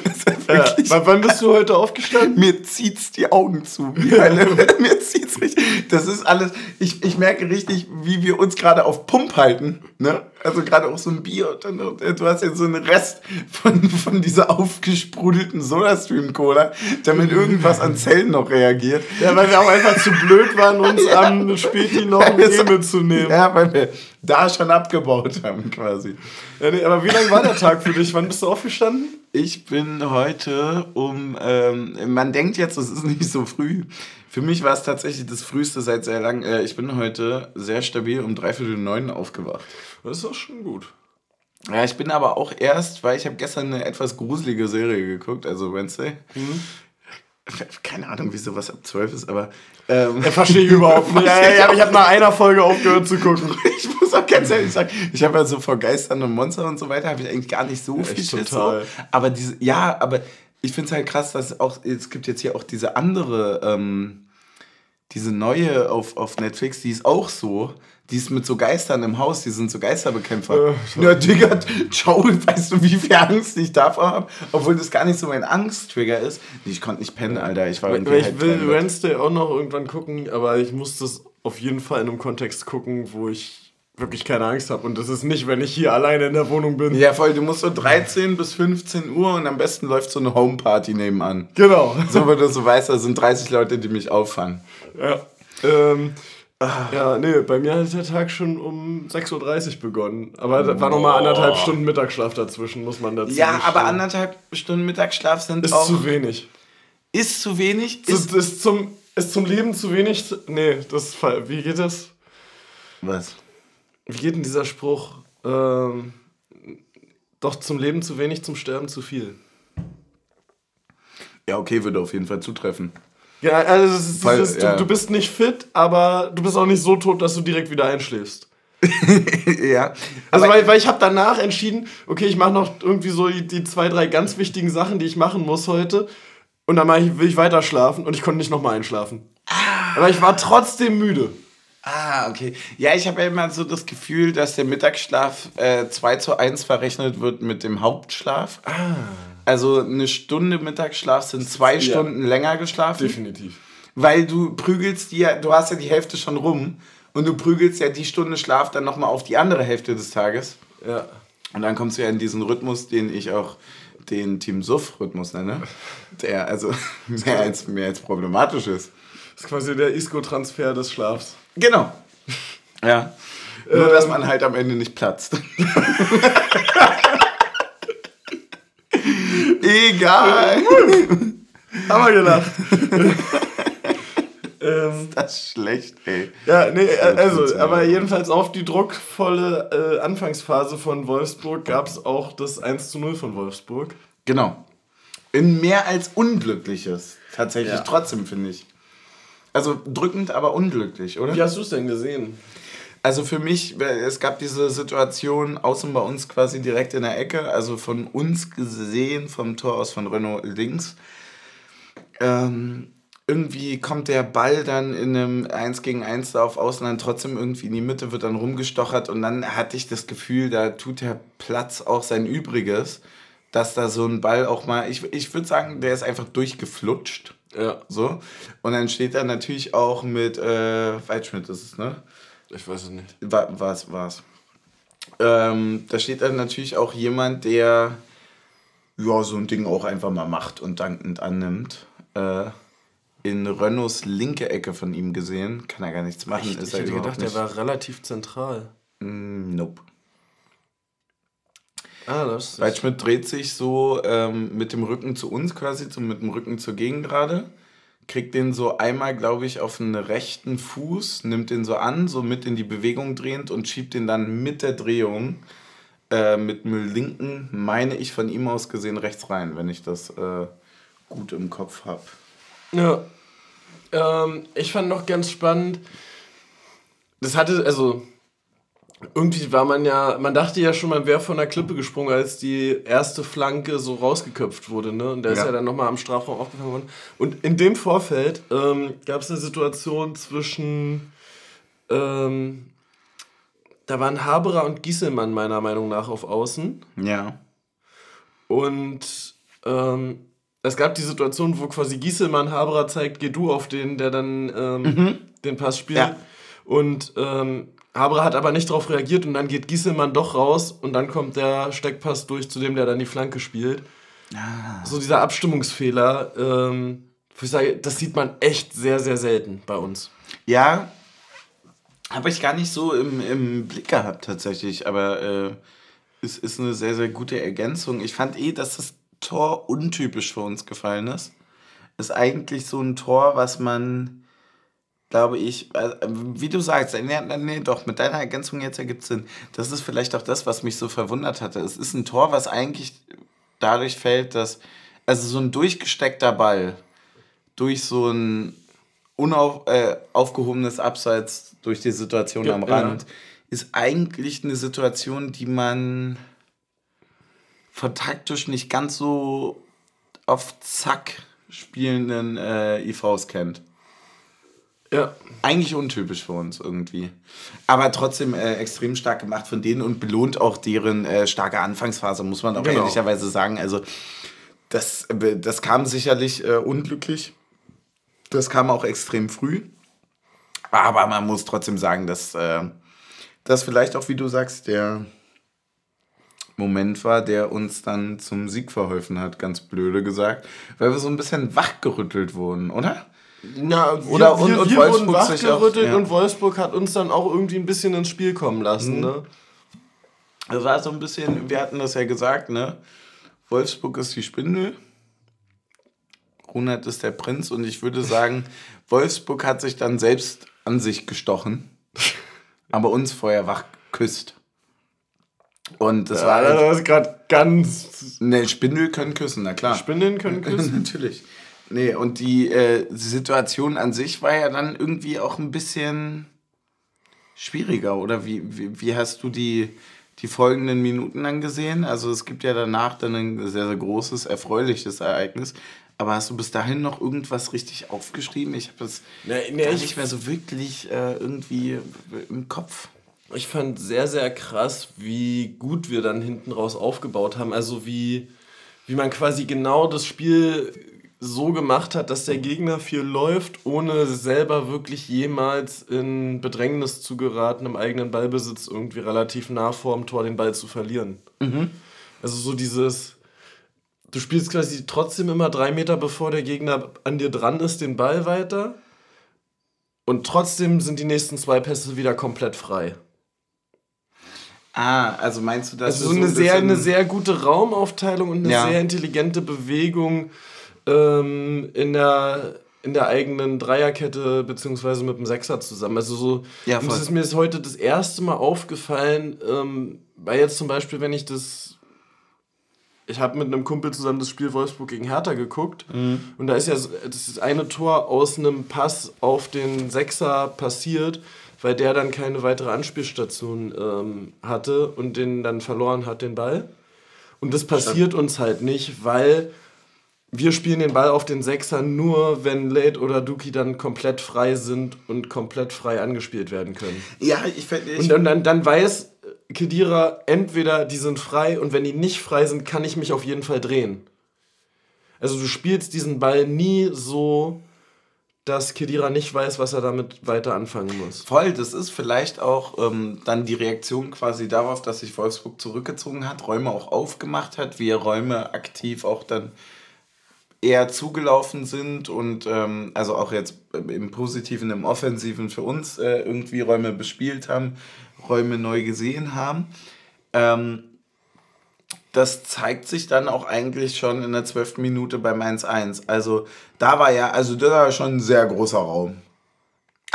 Ja. wirklich, Wann- bist du heute aufgestanden? mir zieht's die Augen zu. Mir zieht's richtig. Das ist alles. Ich, ich merke richtig, wie wir uns gerade auf Pump halten. Ne? Also gerade auch so ein Bier. Dann, äh, du hast jetzt so einen Rest von, von dieser aufgesprudelten Sodastream-Cola, damit irgendwas an Zellen noch reagiert. Ja, weil wir auch einfach zu blöd waren, uns am Späti noch ein Ja, Bier mitzunehmen. Ja, weil wir da schon abgebaut haben quasi. Ja, nee, aber wie lange war der Tag für dich? Wann bist du aufgestanden? Ich bin heute um, ähm, man denkt jetzt, es ist nicht so früh. Für mich war es tatsächlich das früheste seit sehr lang. Äh, ich bin heute sehr stabil um dreiviertel neun aufgewacht. Das ist doch schon gut. Ja, ich bin aber auch erst, weil ich habe gestern eine etwas gruselige Serie geguckt, also Wednesday. Keine Ahnung, wieso was ab zwölf ist, aber ähm, Ja, verstehe ich überhaupt nicht. Ja, ja, ja, ich habe nach einer Folge aufgehört zu gucken. ich muss auch ganz ehrlich sagen, ich habe ja so vor Geistern und Monster und so weiter, habe ich eigentlich gar nicht so viel echt Schiss. So. Aber diese, ja, aber ich finde es halt krass, dass auch, es gibt jetzt hier auch diese andere, ähm, diese neue auf, auf Netflix, die ist auch so. Die ist mit so Geistern im Haus, die sind so Geisterbekämpfer. Äh, ja, Digga, ciao, weißt du, wie viel Angst ich davor habe? Obwohl das gar nicht so mein Angsttrigger ist. Ich konnte nicht pennen, Alter. Ich war irgendwie ich halb will. Wednesday auch noch irgendwann gucken, aber ich muss das auf jeden Fall in einem Kontext gucken, wo ich wirklich keine Angst habe. Und das ist nicht, wenn ich hier alleine in der Wohnung bin. Ja, voll, du musst so 13 bis 15 Uhr und am besten läuft so eine Homeparty nebenan. Genau. So, wo du so weißt, da sind 30 Leute, die mich auffangen. Ja. Ähm, ja, nee, bei mir hat der Tag schon um 6.30 Uhr begonnen. Aber da war nochmal anderthalb Stunden Mittagsschlaf dazwischen, muss man dazu Ja, gestehen. aber anderthalb Stunden Mittagsschlaf sind Ist auch... zu wenig. ist zu wenig? Ist, Ist, ist, zum, ist zum Leben zu wenig. Nee, das ist. Wie geht das? was? Wie geht denn dieser Spruch? Ähm, doch zum Leben zu wenig, zum Sterben zu viel. Ja, okay, würde auf jeden Fall zutreffen. Ja, also ist Weil, dieses, ja. du, du bist nicht fit, aber du bist auch nicht so tot, dass du direkt wieder einschläfst. ja. Also weil, weil ich habe danach entschieden, okay, ich mache noch irgendwie so die, die zwei, drei ganz wichtigen Sachen, die ich machen muss heute. Und dann ich, will ich weiter schlafen und ich konnte nicht nochmal einschlafen. Aber ich war trotzdem müde. Ah, okay. Ja, ich habe ja immer so das Gefühl, dass der Mittagsschlaf äh, 2 zu 1 verrechnet wird mit dem Hauptschlaf. Ah. Also eine Stunde Mittagsschlaf sind zwei ja. Stunden länger geschlafen. Definitiv. Weil du prügelst dir, du hast ja die Hälfte schon rum und du prügelst ja die Stunde Schlaf dann nochmal auf die andere Hälfte des Tages. Ja. Und dann kommst du ja in diesen Rhythmus, den ich auch den Team Suff-Rhythmus nenne, der also mehr als, mehr als problematisch ist. Das ist quasi der Isco-Transfer des Schlafs. Genau. Ja. Nur, dass man halt am Ende nicht platzt. Egal. Haben wir gelacht. ähm, ist das schlecht, ey. Ja, nee, also, aber jedenfalls auf die druckvolle äh, Anfangsphase von Wolfsburg gab es auch das 1 zu 0 von Wolfsburg. Genau. In mehr als Unglückliches. Tatsächlich ja. trotzdem, finde ich. Also drückend, aber unglücklich, oder? Wie hast du es denn gesehen? Also für mich, es gab diese Situation außen bei uns quasi direkt in der Ecke, also von uns gesehen, vom Tor aus von Renault links. Ähm, irgendwie kommt der Ball dann in einem 1 gegen 1 da auf Außen dann trotzdem irgendwie in die Mitte, wird dann rumgestochert und dann hatte ich das Gefühl, da tut der Platz auch sein Übriges, dass da so ein Ball auch mal, ich, ich würde sagen, der ist einfach durchgeflutscht. Ja. So. Und dann steht da natürlich auch mit, äh, Weitschmidt ist es, ne? Ich weiß es nicht. War, was, was? Ähm, da steht dann natürlich auch jemand, der ja, so ein Ding auch einfach mal macht und dankend annimmt. Äh, in Renaults linke Ecke von ihm gesehen. Kann er gar nichts machen. Echt? Ist ich hätte gedacht, nicht. der war relativ zentral. Mm, nope. Ah, das Waldschmidt dreht sich so ähm, mit dem Rücken zu uns quasi, so mit dem Rücken zur Gegengrade. Kriegt den so einmal, glaube ich, auf den rechten Fuß, nimmt den so an, so mit in die Bewegung drehend und schiebt den dann mit der Drehung äh, mit dem linken, meine ich von ihm aus gesehen, rechts rein, wenn ich das äh, gut im Kopf habe. Ja. Ähm, ich fand noch ganz spannend, das hatte, also irgendwie war man ja, man dachte ja schon, man wäre von der Klippe gesprungen, als die erste Flanke so rausgeköpft wurde, ne? Und der ja. ist ja dann nochmal am Strafraum aufgefangen worden. Und in dem Vorfeld ähm, gab es eine Situation zwischen, ähm, da waren Haberer und Gieselmann meiner Meinung nach auf Außen. Ja. Und ähm, es gab die Situation, wo quasi Gieselmann Haberer zeigt, geh du auf den, der dann ähm, mhm. den Pass spielt. Ja. Und ähm, Haber hat aber nicht darauf reagiert und dann geht Gieselmann doch raus und dann kommt der Steckpass durch zu dem, der dann die Flanke spielt. Ah. So dieser Abstimmungsfehler, ähm, ich sage, das sieht man echt sehr, sehr selten bei uns. Ja, habe ich gar nicht so im, im Blick gehabt tatsächlich, aber äh, es ist eine sehr, sehr gute Ergänzung. Ich fand eh, dass das Tor untypisch für uns gefallen ist. Ist eigentlich so ein Tor, was man glaube ich, äh, wie du sagst, nee, nee, doch, mit deiner Ergänzung jetzt ergibt es Sinn. Das ist vielleicht auch das, was mich so verwundert hatte. Es ist ein Tor, was eigentlich dadurch fällt, dass, also so ein durchgesteckter Ball durch so ein unaufgehobenes äh, Abseits durch die Situation ja, am Rand ja. ist eigentlich eine Situation, die man von taktisch nicht ganz so auf Zack spielenden äh, IVs kennt. Ja. Eigentlich untypisch für uns irgendwie. Aber trotzdem äh, extrem stark gemacht von denen und belohnt auch deren äh, starke Anfangsphase, muss man auch genau. ehrlicherweise sagen. Also, das, äh, das kam sicherlich äh, unglücklich. Das kam auch extrem früh. Aber man muss trotzdem sagen, dass äh, das vielleicht auch, wie du sagst, der Moment war, der uns dann zum Sieg verholfen hat, ganz blöde gesagt, weil wir so ein bisschen wachgerüttelt wurden, oder? Na, wir, Oder, und, wir, und wir wurden wachgerüttelt ja. und Wolfsburg hat uns dann auch irgendwie ein bisschen ins Spiel kommen lassen. Mhm. Ne? Das war so ein bisschen, wir hatten das ja gesagt, ne? Wolfsburg ist die Spindel, Runert ist der Prinz und ich würde sagen, Wolfsburg hat sich dann selbst an sich gestochen, aber uns vorher wach geküsst. Und das ja, war. Das ist gerade ganz. Ne, Spindel können küssen, na klar. Spindeln können küssen. Natürlich. Nee, und die äh, Situation an sich war ja dann irgendwie auch ein bisschen schwieriger, oder? Wie, wie, wie hast du die, die folgenden Minuten dann gesehen? Also es gibt ja danach dann ein sehr, sehr großes, erfreuliches Ereignis. Aber hast du bis dahin noch irgendwas richtig aufgeschrieben? Ich habe das nee, nee, gar ich- nicht mehr so wirklich äh, irgendwie im Kopf. Ich fand sehr, sehr krass, wie gut wir dann hinten raus aufgebaut haben. Also wie, wie man quasi genau das Spiel so gemacht hat, dass der Gegner viel läuft, ohne selber wirklich jemals in Bedrängnis zu geraten, im eigenen Ballbesitz irgendwie relativ nah vorm Tor den Ball zu verlieren. Also so dieses, du spielst quasi trotzdem immer drei Meter bevor der Gegner an dir dran ist, den Ball weiter. Und trotzdem sind die nächsten zwei Pässe wieder komplett frei. Ah, also meinst du, dass Also so eine, ein sehr, eine sehr gute Raumaufteilung und eine Ja. sehr intelligente Bewegung ähm, in, der, in der eigenen Dreierkette beziehungsweise mit dem Sechser zusammen. Also so, Ja, das ist mir ist heute das erste Mal aufgefallen, ähm, weil jetzt zum Beispiel, wenn ich das ich habe mit einem Kumpel zusammen das Spiel Wolfsburg gegen Hertha geguckt Mhm. und da ist ja das ist eine Tor aus einem Pass auf den Sechser passiert, weil der dann keine weitere Anspielstation ähm, hatte und den dann verloren hat, den Ball. Und das passiert uns halt nicht, weil wir spielen den Ball auf den Sechser nur, wenn Late oder Duki dann komplett frei sind und komplett frei angespielt werden können. Ja, ich finde. Und dann, dann, dann weiß Kedira entweder, die sind frei und wenn die nicht frei sind, kann ich mich auf jeden Fall drehen. Also du spielst diesen Ball nie so, dass Kedira nicht weiß, was er damit weiter anfangen muss. Voll, das ist vielleicht auch ähm, dann die Reaktion quasi darauf, dass sich Wolfsburg zurückgezogen hat, Räume auch aufgemacht hat, wir Räume aktiv auch dann eher zugelaufen sind und ähm, also auch jetzt im Positiven, im Offensiven für uns äh, irgendwie Räume bespielt haben, Räume neu gesehen haben. Ähm, das zeigt sich dann auch eigentlich schon in der 12. Minute beim 1-1. Also da war ja, also das war schon ein sehr großer Raum.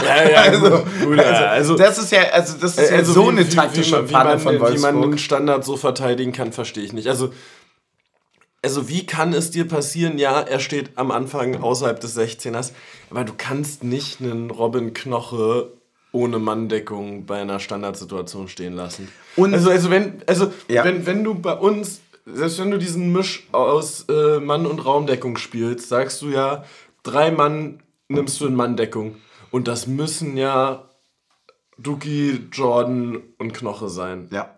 Ja, ja, Also, gut, ja, also, das ist ja, also das ist ja also so wie- eine taktische wie, wie, Panne man, von Wie man Wolfsburg. einen Standard so verteidigen kann, verstehe ich nicht. Also, also wie kann es dir passieren, ja, er steht am Anfang außerhalb des 16ers, aber du kannst nicht einen Robin Knoche ohne Manndeckung bei einer Standardsituation stehen lassen. Und- also, also, wenn, also Ja. wenn, wenn du bei uns, selbst wenn du diesen Misch aus äh, Mann- und Raumdeckung spielst, sagst du ja, drei Mann nimmst du in Manndeckung. Und das müssen ja Duki, Jordan und Knoche sein. Ja.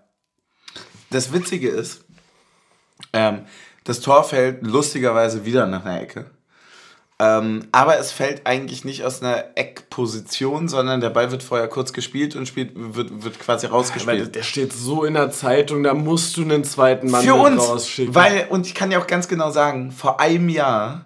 Das Witzige ist, ähm, das Tor fällt lustigerweise wieder nach einer Ecke. Ähm, aber es fällt eigentlich nicht aus einer Eckposition, sondern der Ball wird vorher kurz gespielt und spielt, wird, wird quasi Aber rausgespielt. der steht so in der Zeitung, da musst du einen zweiten Mann Für uns, rausschicken. weil, und ich kann ja auch ganz genau sagen, vor einem Jahr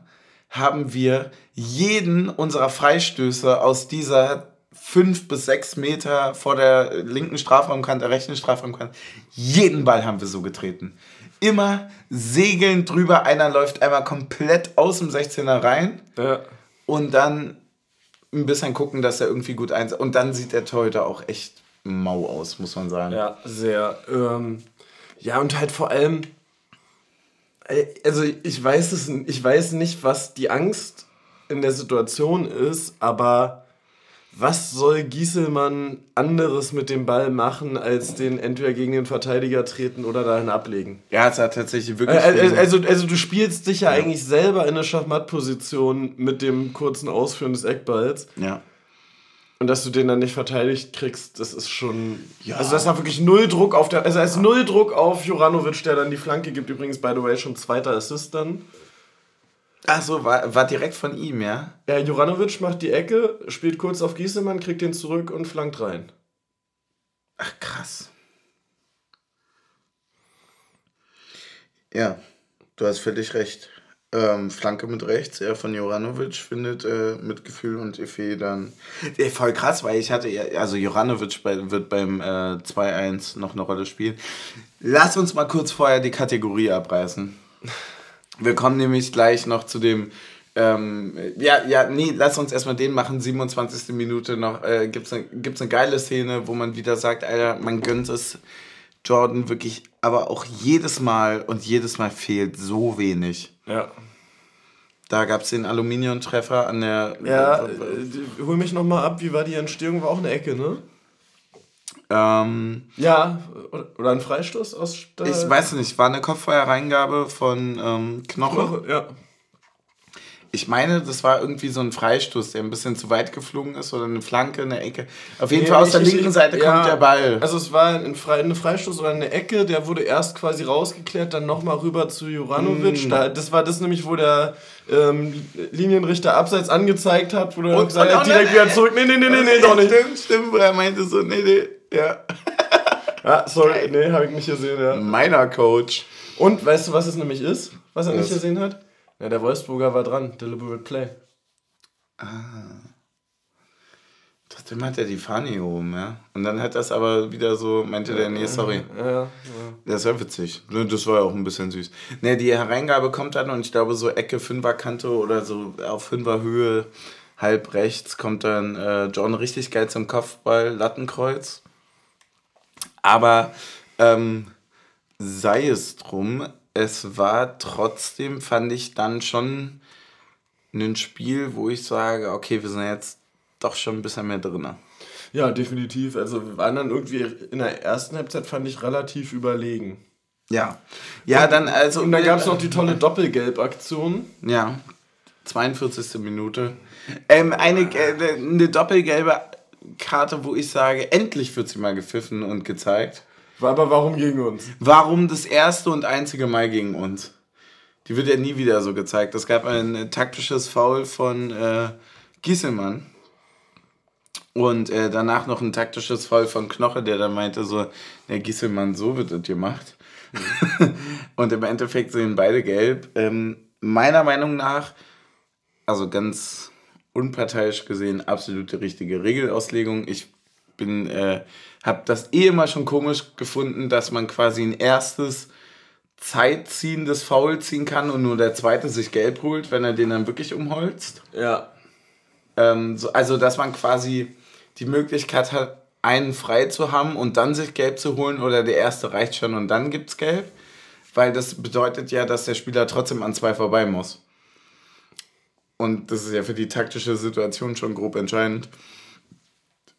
haben wir jeden unserer Freistöße aus dieser fünf bis sechs Meter vor der linken Strafraumkante, rechten Strafraumkante, jeden Ball haben wir so getreten. Immer segeln drüber, einer läuft einmal komplett aus dem 16er rein ja. und dann ein bisschen gucken, dass er irgendwie gut eins. Und dann sieht der Torhüter auch echt mau aus, muss man sagen. Ja, sehr. Ähm, ja, und halt vor allem, äh, also ich weiß es, ich weiß nicht, was die Angst in der Situation ist, aber was soll Gieselmann anderes mit dem Ball machen, als den entweder gegen den Verteidiger treten oder dahin ablegen? Ja, es hat tatsächlich wirklich. äh, Also, also du spielst dich ja, eigentlich selber in eine Schachmattposition mit dem kurzen Ausführen des Eckballs. ja. Und dass du den dann nicht verteidigt kriegst, das ist schon. Also, das war wirklich null Druck auf der. Also, es ist null Druck auf Juranovic, der dann die Flanke gibt. Übrigens, by the way, schon zweiter Assist dann. Ach so, war, war direkt von ihm, ja? Ja, Juranovic macht die Ecke, spielt kurz auf Gieselmann, kriegt den zurück und flankt rein. Ach, krass. Ja, du hast völlig recht. Ähm, Flanke mit rechts, er von Joranovic findet äh, mit Gefühl und Effet dann. Äh, voll krass, weil ich hatte ja, also Joranovic bei, wird beim äh, 2-1 noch eine Rolle spielen. Lass uns mal kurz vorher die Kategorie abreißen. Wir kommen nämlich gleich noch zu dem. Ähm, ja, ja, nee, lass uns erstmal den machen. 27. Minute noch. Äh, gibt's eine gibt's eine geile Szene, wo man wieder sagt, Alter, man gönnt es Jordan wirklich, aber auch jedes Mal und jedes Mal fehlt so wenig. Ja. Da gab es den Aluminiumtreffer an der. Ja, äh, hol mich nochmal ab, wie war die Entstehung? War auch eine Ecke, ne? Ähm, Ja, oder, ein Freistoß aus. ich weiß nicht, war eine Kopfballreingabe von ähm, Knoche. Ja. Ich meine, das war irgendwie so ein Freistoß, der ein bisschen zu weit geflogen ist oder eine Flanke, eine Ecke. Auf jeden Nee, Fall aus ich- der linken ich- Seite ja, kommt der Ball. Also es war ein Fre eine Freistoß oder eine Ecke, der wurde erst quasi rausgeklärt, dann nochmal rüber zu Juranovic. Mm. Da, das war das nämlich, wo der ähm, Linienrichter abseits angezeigt hat, wo er gesagt hat, direkt wieder zurück. Nee, nee, nee, nee, nee, doch nicht. Stimmt, stimmt, wo er meinte so, nee, nee, ja. Ah, sorry, nee, habe ich nicht gesehen, ja. Meiner Coach. Und weißt du, was es nämlich ist, was er nicht gesehen hat? Ja, der Wolfsburger war dran, Deliberate Play. Trotzdem hat er die Fahne hier oben, ja. Und dann hat das aber wieder so, meinte der, nee, sorry. Ja, ja. Das war witzig. Ne, Das war ja auch ein bisschen süß. Ne, die Hereingabe kommt dann und ich glaube so Ecke Fünferkante oder so auf Fünferhöhe, halb rechts, kommt dann äh, John richtig geil zum Kopfball, Lattenkreuz. Aber ähm, sei es drum, es war trotzdem, fand ich dann schon ein Spiel, wo ich sage, okay, wir sind jetzt doch schon ein bisschen mehr drin. Ja, definitiv. Also wir waren dann irgendwie in der ersten Halbzeit, fand ich, relativ überlegen. Ja. Ja, dann also. Und dann gab es noch die tolle Doppelgelb-Aktion. Ja, 42. Minute. Ähm, eine, äh, eine doppelgelbe Karte, wo ich sage, endlich wird sie mal gepfiffen und gezeigt. Aber warum gegen uns? Warum das erste und einzige Mal gegen uns? Die wird ja nie wieder so gezeigt. Es gab ein äh, taktisches Foul von äh, Gieselmann. Und äh, danach noch ein taktisches Foul von Knoche, der dann meinte so, der Gieselmann, so wird das gemacht. und im Endeffekt sehen beide gelb. Ähm, meiner Meinung nach, also ganz unparteiisch gesehen, absolute richtige Regelauslegung. Ich bin, äh, habe das eh immer schon komisch gefunden, dass man quasi ein erstes zeitziehendes Foul ziehen kann und nur der zweite sich gelb holt, wenn er den dann wirklich umholzt. Ja. Ähm, so, also, dass man quasi die Möglichkeit hat, einen frei zu haben und dann sich gelb zu holen oder der erste reicht schon und dann gibt's gelb. Weil das bedeutet ja, dass der Spieler trotzdem an zwei vorbei muss. Und das ist ja für die taktische Situation schon grob entscheidend.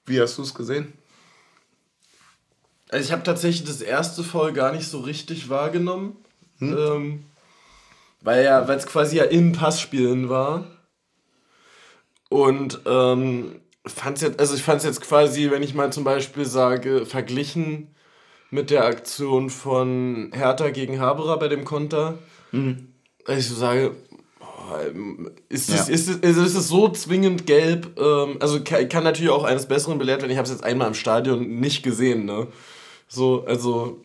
Wie hast du es gesehen? Also ich habe tatsächlich das erste Foul gar nicht so richtig wahrgenommen. Ähm, weil ja, es quasi ja im Passspielen war. Und ähm, fand's jetzt, also ich fand es jetzt quasi, wenn ich mal zum Beispiel sage, verglichen mit der Aktion von Hertha gegen Haberer bei dem Konter, dass ich so sage, ist es, Ja. ist, es, ist es so zwingend gelb? Ähm, also kann, kann natürlich auch eines Besseren belehrt werden. Ich habe es jetzt einmal im Stadion nicht gesehen. Ne? So, also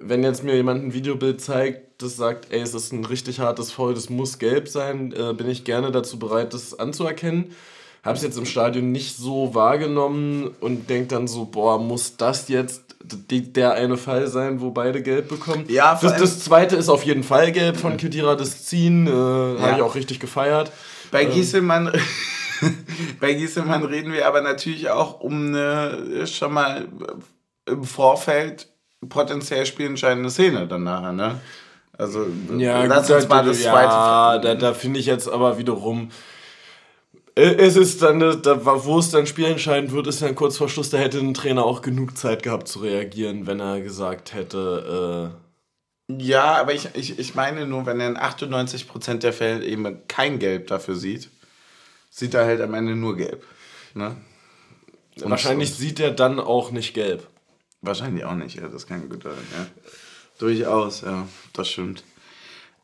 wenn jetzt mir jemand ein Videobild zeigt, das sagt, ey, es ist ein richtig hartes Foul, das muss gelb sein, äh, bin ich gerne dazu bereit, das anzuerkennen. Habe es jetzt im Stadion nicht so wahrgenommen und denke dann so, boah, muss das jetzt der eine Fall sein, wo beide gelb bekommen? Ja, das, das zweite ist auf jeden Fall gelb von Kedira, das Ziehen, äh, habe ich auch richtig gefeiert. Bei Gieselmann, bei Gieselmann reden wir aber natürlich auch um eine schon mal im Vorfeld potenziell spielentscheidende Szene dann nachher, ne? Also lass gut, uns mal da- das ja, zweite. da, da finde ich jetzt aber wiederum. Äh, Es ist dann, äh, wo es dann spielentscheidend wird, ist dann kurz vor Schluss, da hätte ein Trainer auch genug Zeit gehabt zu reagieren, wenn er gesagt hätte, Ja, aber ich, ich, ich meine nur, wenn er in 98% der Fälle eben kein Gelb dafür sieht, sieht er halt am Ende nur gelb. Ne? äh, wahrscheinlich sieht er dann auch nicht gelb. Wahrscheinlich auch nicht, ja, das kann gut sein, ja. Durchaus, ja, das stimmt.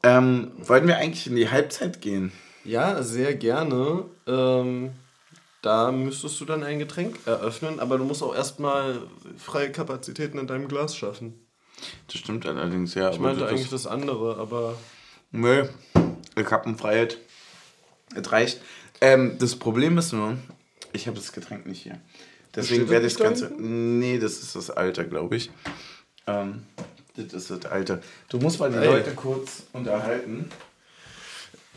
Ähm, wollten wir eigentlich in die Halbzeit gehen? Ja, sehr gerne. Ähm, da müsstest du dann ein Getränk eröffnen, aber du musst auch erstmal freie Kapazitäten in deinem Glas schaffen. Das stimmt allerdings, ja. Ich meinte eigentlich das andere, aber. Nö, ich hab eine Freiheit. Es reicht. Ähm, das Problem ist nur, ich habe das Getränk nicht hier. Deswegen werde ich das Ganze. Nee, das ist das Alte, glaube ich. Ähm, das ist das Alte. Du musst mal die Ey. Leute kurz unterhalten.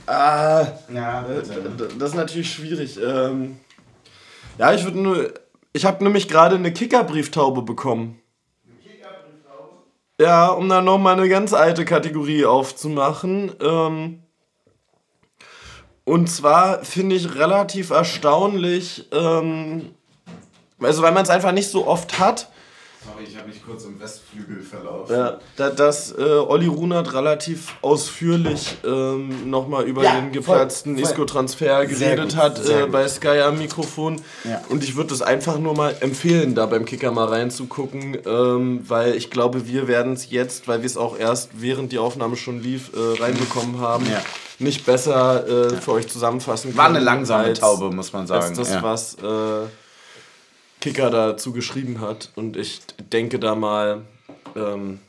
Ah, Ja, Das ist natürlich schwierig. Ähm, ja, ich würde nur. Ich habe nämlich gerade eine Kickerbrieftaube bekommen. Ja, um dann nochmal eine ganz alte Kategorie aufzumachen. Ähm, und zwar finde ich relativ erstaunlich, ähm, also weil man es einfach nicht so oft hat, Sorry, ich habe mich kurz im Westflügel verlaufen. Ja, da, dass äh, Olli Runert relativ ausführlich ähm, nochmal über ja, den geplatzten Isco-Transfer geredet hat äh, bei Sky am Mikrofon. Ja. Und ich würde es einfach nur mal empfehlen, da beim Kicker mal reinzugucken, ähm, weil ich glaube, wir werden es jetzt, weil wir es auch erst während die Aufnahme schon lief, äh, reinbekommen haben. Ja nicht besser äh, für euch zusammenfassen können. War eine langsame Taube, muss man sagen. Als das, ja. was äh, Kicker dazu geschrieben hat. Und ich denke da mal, ähm,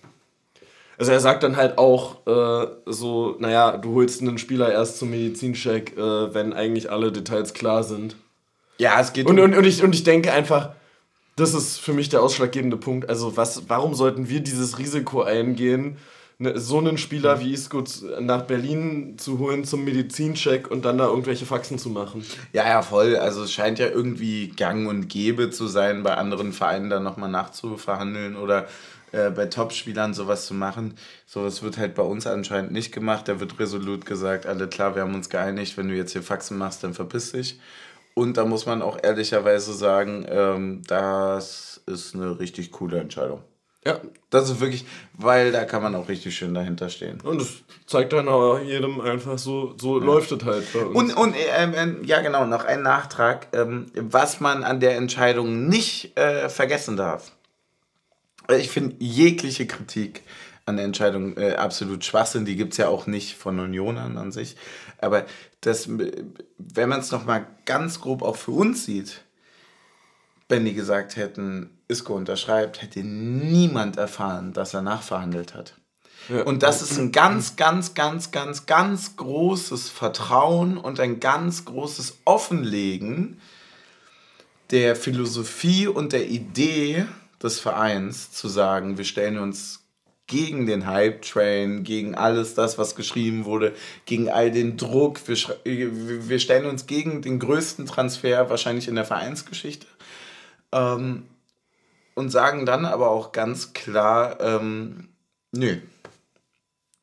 also er sagt dann halt auch äh, so, naja, du holst einen Spieler erst zum Medizincheck, äh, wenn eigentlich alle Details klar sind. Ja, es geht und, um und, und, ich, und ich denke einfach, das ist für mich der ausschlaggebende Punkt. Also was, warum sollten wir dieses Risiko eingehen, so einen Spieler wie Isco nach Berlin zu holen zum Medizincheck und dann da irgendwelche Faxen zu machen. Ja, ja, voll. Also es scheint ja irgendwie gang und gäbe zu sein, bei anderen Vereinen dann nochmal nachzuverhandeln oder äh, bei Topspielern sowas zu machen. Sowas wird halt bei uns anscheinend nicht gemacht. Da wird resolut gesagt, alle klar, wir haben uns geeinigt, wenn du jetzt hier Faxen machst, dann verpiss dich. Und da muss man auch ehrlicherweise sagen, ähm, das ist eine richtig coole Entscheidung. Ja. Das ist wirklich, weil da kann man auch richtig schön dahinter stehen. Und das zeigt dann auch jedem einfach so, so ja. läuft es halt bei uns. Und, und ähm, ähm, ja, genau, noch ein Nachtrag, ähm, was man an der Entscheidung nicht äh, vergessen darf. Ich finde jegliche Kritik an der Entscheidung äh, absolut Schwachsinn. Die gibt es ja auch nicht von Unionern an sich. Aber das, wenn man es nochmal ganz grob auch für uns sieht, wenn die gesagt hätten, Isco unterschreibt, hätte niemand erfahren, dass er nachverhandelt hat. Ja. Und das ist ein ganz, ganz, ganz, ganz, ganz großes Vertrauen und ein ganz großes Offenlegen der Philosophie und der Idee des Vereins zu sagen, wir stellen uns gegen den Hype-Train, gegen alles das, was geschrieben wurde, gegen all den Druck. Wir, wir stellen uns gegen den größten Transfer wahrscheinlich in der Vereinsgeschichte. Ähm, und sagen dann aber auch ganz klar, ähm, nö.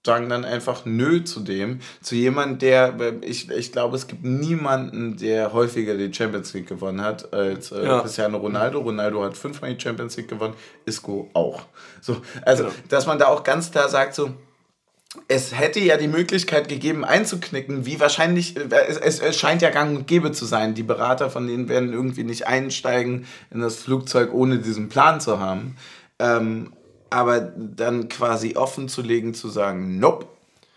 Sagen dann einfach nö zu dem, zu jemand, der, ich, ich glaube, es gibt niemanden, der häufiger die Champions League gewonnen hat als äh, ja. Cristiano Ronaldo. Ronaldo hat fünfmal die Champions League gewonnen, Isco auch. So, also, ja. dass man da auch ganz klar sagt, so, es hätte ja die Möglichkeit gegeben, einzuknicken, wie wahrscheinlich, äh, es, es, scheint ja gang und gäbe zu sein. Die Berater von denen werden irgendwie nicht einsteigen in das Flugzeug, ohne diesen Plan zu haben. Ähm, aber dann quasi offen zu legen, zu sagen, nope,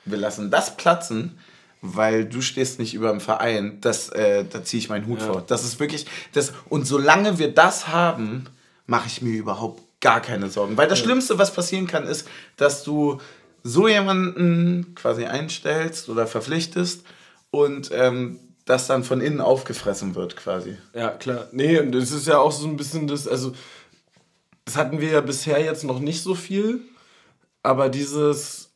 wir lassen das platzen, weil du stehst nicht über dem Verein, das, äh, da ziehe ich meinen Hut ja. vor. Das ist wirklich, das, und solange wir das haben, mache ich mir überhaupt gar keine Sorgen. Weil das ja. Schlimmste, was passieren kann, ist, dass du so jemanden quasi einstellst oder verpflichtest und ähm, das dann von innen aufgefressen wird quasi. Ja, klar. Nee, und das ist ja auch so ein bisschen das, also das hatten wir ja bisher jetzt noch nicht so viel, aber dieses,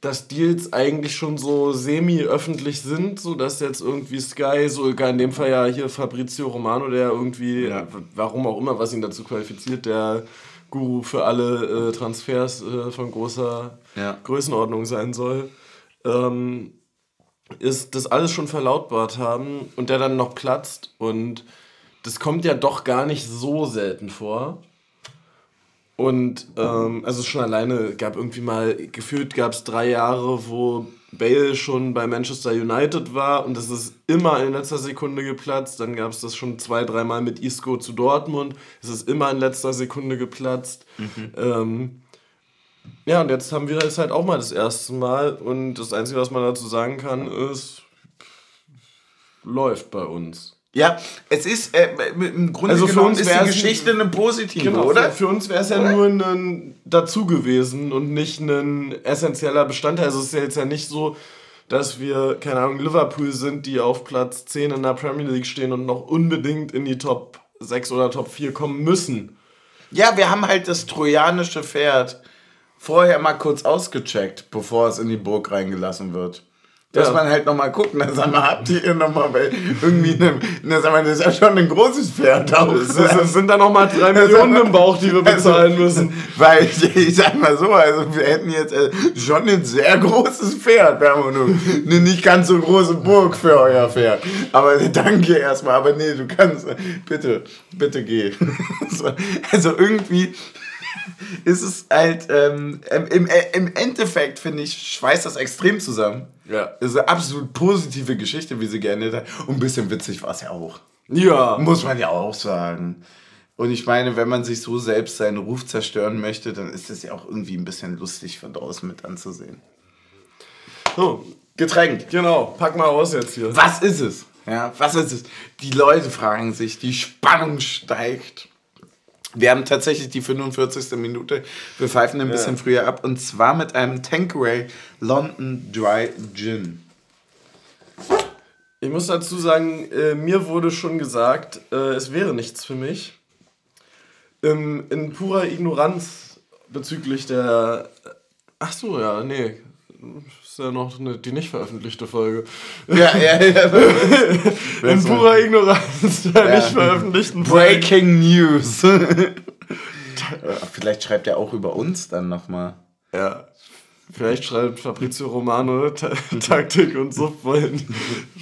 dass Deals eigentlich schon so semi-öffentlich sind, so dass jetzt irgendwie Sky, sogar in dem Fall ja hier Fabrizio Romano, der irgendwie, ja. warum auch immer, was ihn dazu qualifiziert, der Guru für alle äh, Transfers äh, von großer ja. Größenordnung sein soll, ähm, ist das alles schon verlautbart haben und der dann noch platzt und das kommt ja doch gar nicht so selten vor. Und ähm, also schon alleine gab irgendwie mal, gefühlt gab es drei Jahre, wo Bale schon bei Manchester United war und es ist immer in letzter Sekunde geplatzt. Dann gab es das schon zwei, dreimal mit Isco zu Dortmund. Es ist immer in letzter Sekunde geplatzt. Mhm. Ähm, ja, und jetzt haben wir es halt auch mal das erste Mal. Und das Einzige, was man dazu sagen kann, ist, läuft bei uns. Ja, es ist äh, im Grunde also uns ist die Geschichte eine positive, genau, oder? Für, für uns wäre es ja nur ein dazu gewesen und nicht ein essentieller Bestandteil. Also es ist ja jetzt ja nicht so, dass wir, keine Ahnung, Liverpool sind, die auf Platz 10 in der Premier League stehen und noch unbedingt in die Top 6 oder Top 4 kommen müssen. Ja, wir haben halt das trojanische Pferd vorher mal kurz ausgecheckt, bevor es in die Burg reingelassen wird. Dass ja. man halt nochmal guckt, na sag mal, habt ihr nochmal irgendwie eine, na sag mal, das ist ja schon ein großes Pferd auch. Es, es sind da nochmal drei Millionen im Bauch, die wir also, bezahlen also, müssen. Weil ich, ich sag mal so, also wir hätten jetzt äh, schon ein sehr großes Pferd. Wir haben nur eine nicht ganz so große Burg für euer Pferd. Aber danke erstmal, aber nee, du kannst, bitte, bitte geh. also irgendwie ist es halt, ähm, im, im Endeffekt finde ich, schweißt das extrem zusammen. Ja. Das ist eine absolut positive Geschichte, wie sie geendet hat. Und ein bisschen witzig war es ja auch. Ja. Muss man ja auch sagen. Und ich meine, wenn man sich so selbst seinen Ruf zerstören möchte, dann ist es ja auch irgendwie ein bisschen lustig von draußen mit anzusehen. So, Getränk. genau. Pack mal aus jetzt hier. Was ist es? Ja, was ist es? Die Leute fragen sich, die Spannung steigt. Wir haben tatsächlich die 45. Minute. Wir pfeifen ein bisschen früher ab. Und zwar mit einem Tanqueray London Dry Gin. Ich muss dazu sagen, äh, mir wurde schon gesagt, äh, es wäre nichts für mich. Ähm, in purer Ignoranz bezüglich der. Ach so, ja, nee. Ist ja noch eine, die nicht veröffentlichte Folge. Ja, ja, ja. In purer Ignoranz der Ja. nicht veröffentlichten Folge. Breaking News. Vielleicht schreibt er auch über uns dann nochmal. Ja. Vielleicht schreibt Fabrizio Romano Ta Taktik und Sub wollen,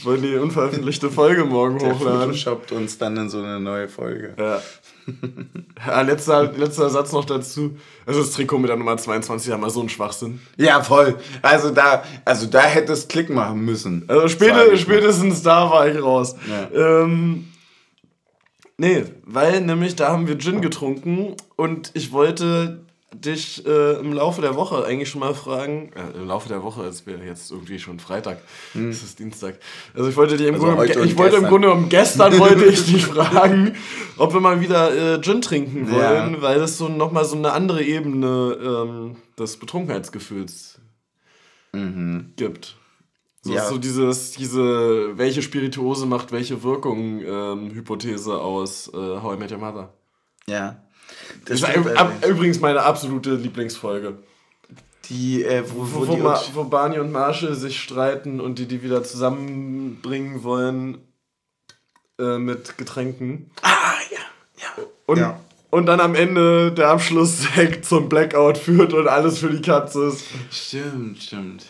wollen die unveröffentlichte Folge morgen Der hochladen. photoshoppt uns dann in so eine neue Folge. Ja. ja letzter, letzter Satz noch dazu. Also das Trikot mit der Nummer 22 haben wir so einen Schwachsinn. Ja, voll. Also da, also da hätte es Klick machen müssen. Also Sag späte, ich spätestens da war ich raus. Ja. Ähm, nee, weil nämlich da haben wir Gin getrunken und ich wollte dich äh, im Laufe der Woche eigentlich schon mal fragen, äh, im Laufe der Woche, es wäre jetzt irgendwie schon Freitag, es ist Dienstag. Also ich wollte dich im Also Grunde, und ich wollte im gestern. Grunde um gestern wollte ich dich fragen, ob wir mal wieder äh, Gin trinken wollen, Ja. weil das so nochmal so eine andere Ebene ähm, des Betrunkenheitsgefühls gibt. So, Ja. so dieses, diese, welche Spirituose macht welche Wirkung, ähm, Hypothese aus äh, How I Met Your Mother. Ja. Das Das ist ab, übrigens meine absolute Lieblingsfolge. die, äh, wo, wo, Wo, wo, Ma, wo Barney und Marshall sich streiten und die die wieder zusammenbringen wollen äh, mit Getränken. Ah, ja. ja. Und, Ja. und dann am Ende der Abschlusssekt zum Blackout führt und alles für die Katze ist. Stimmt, stimmt.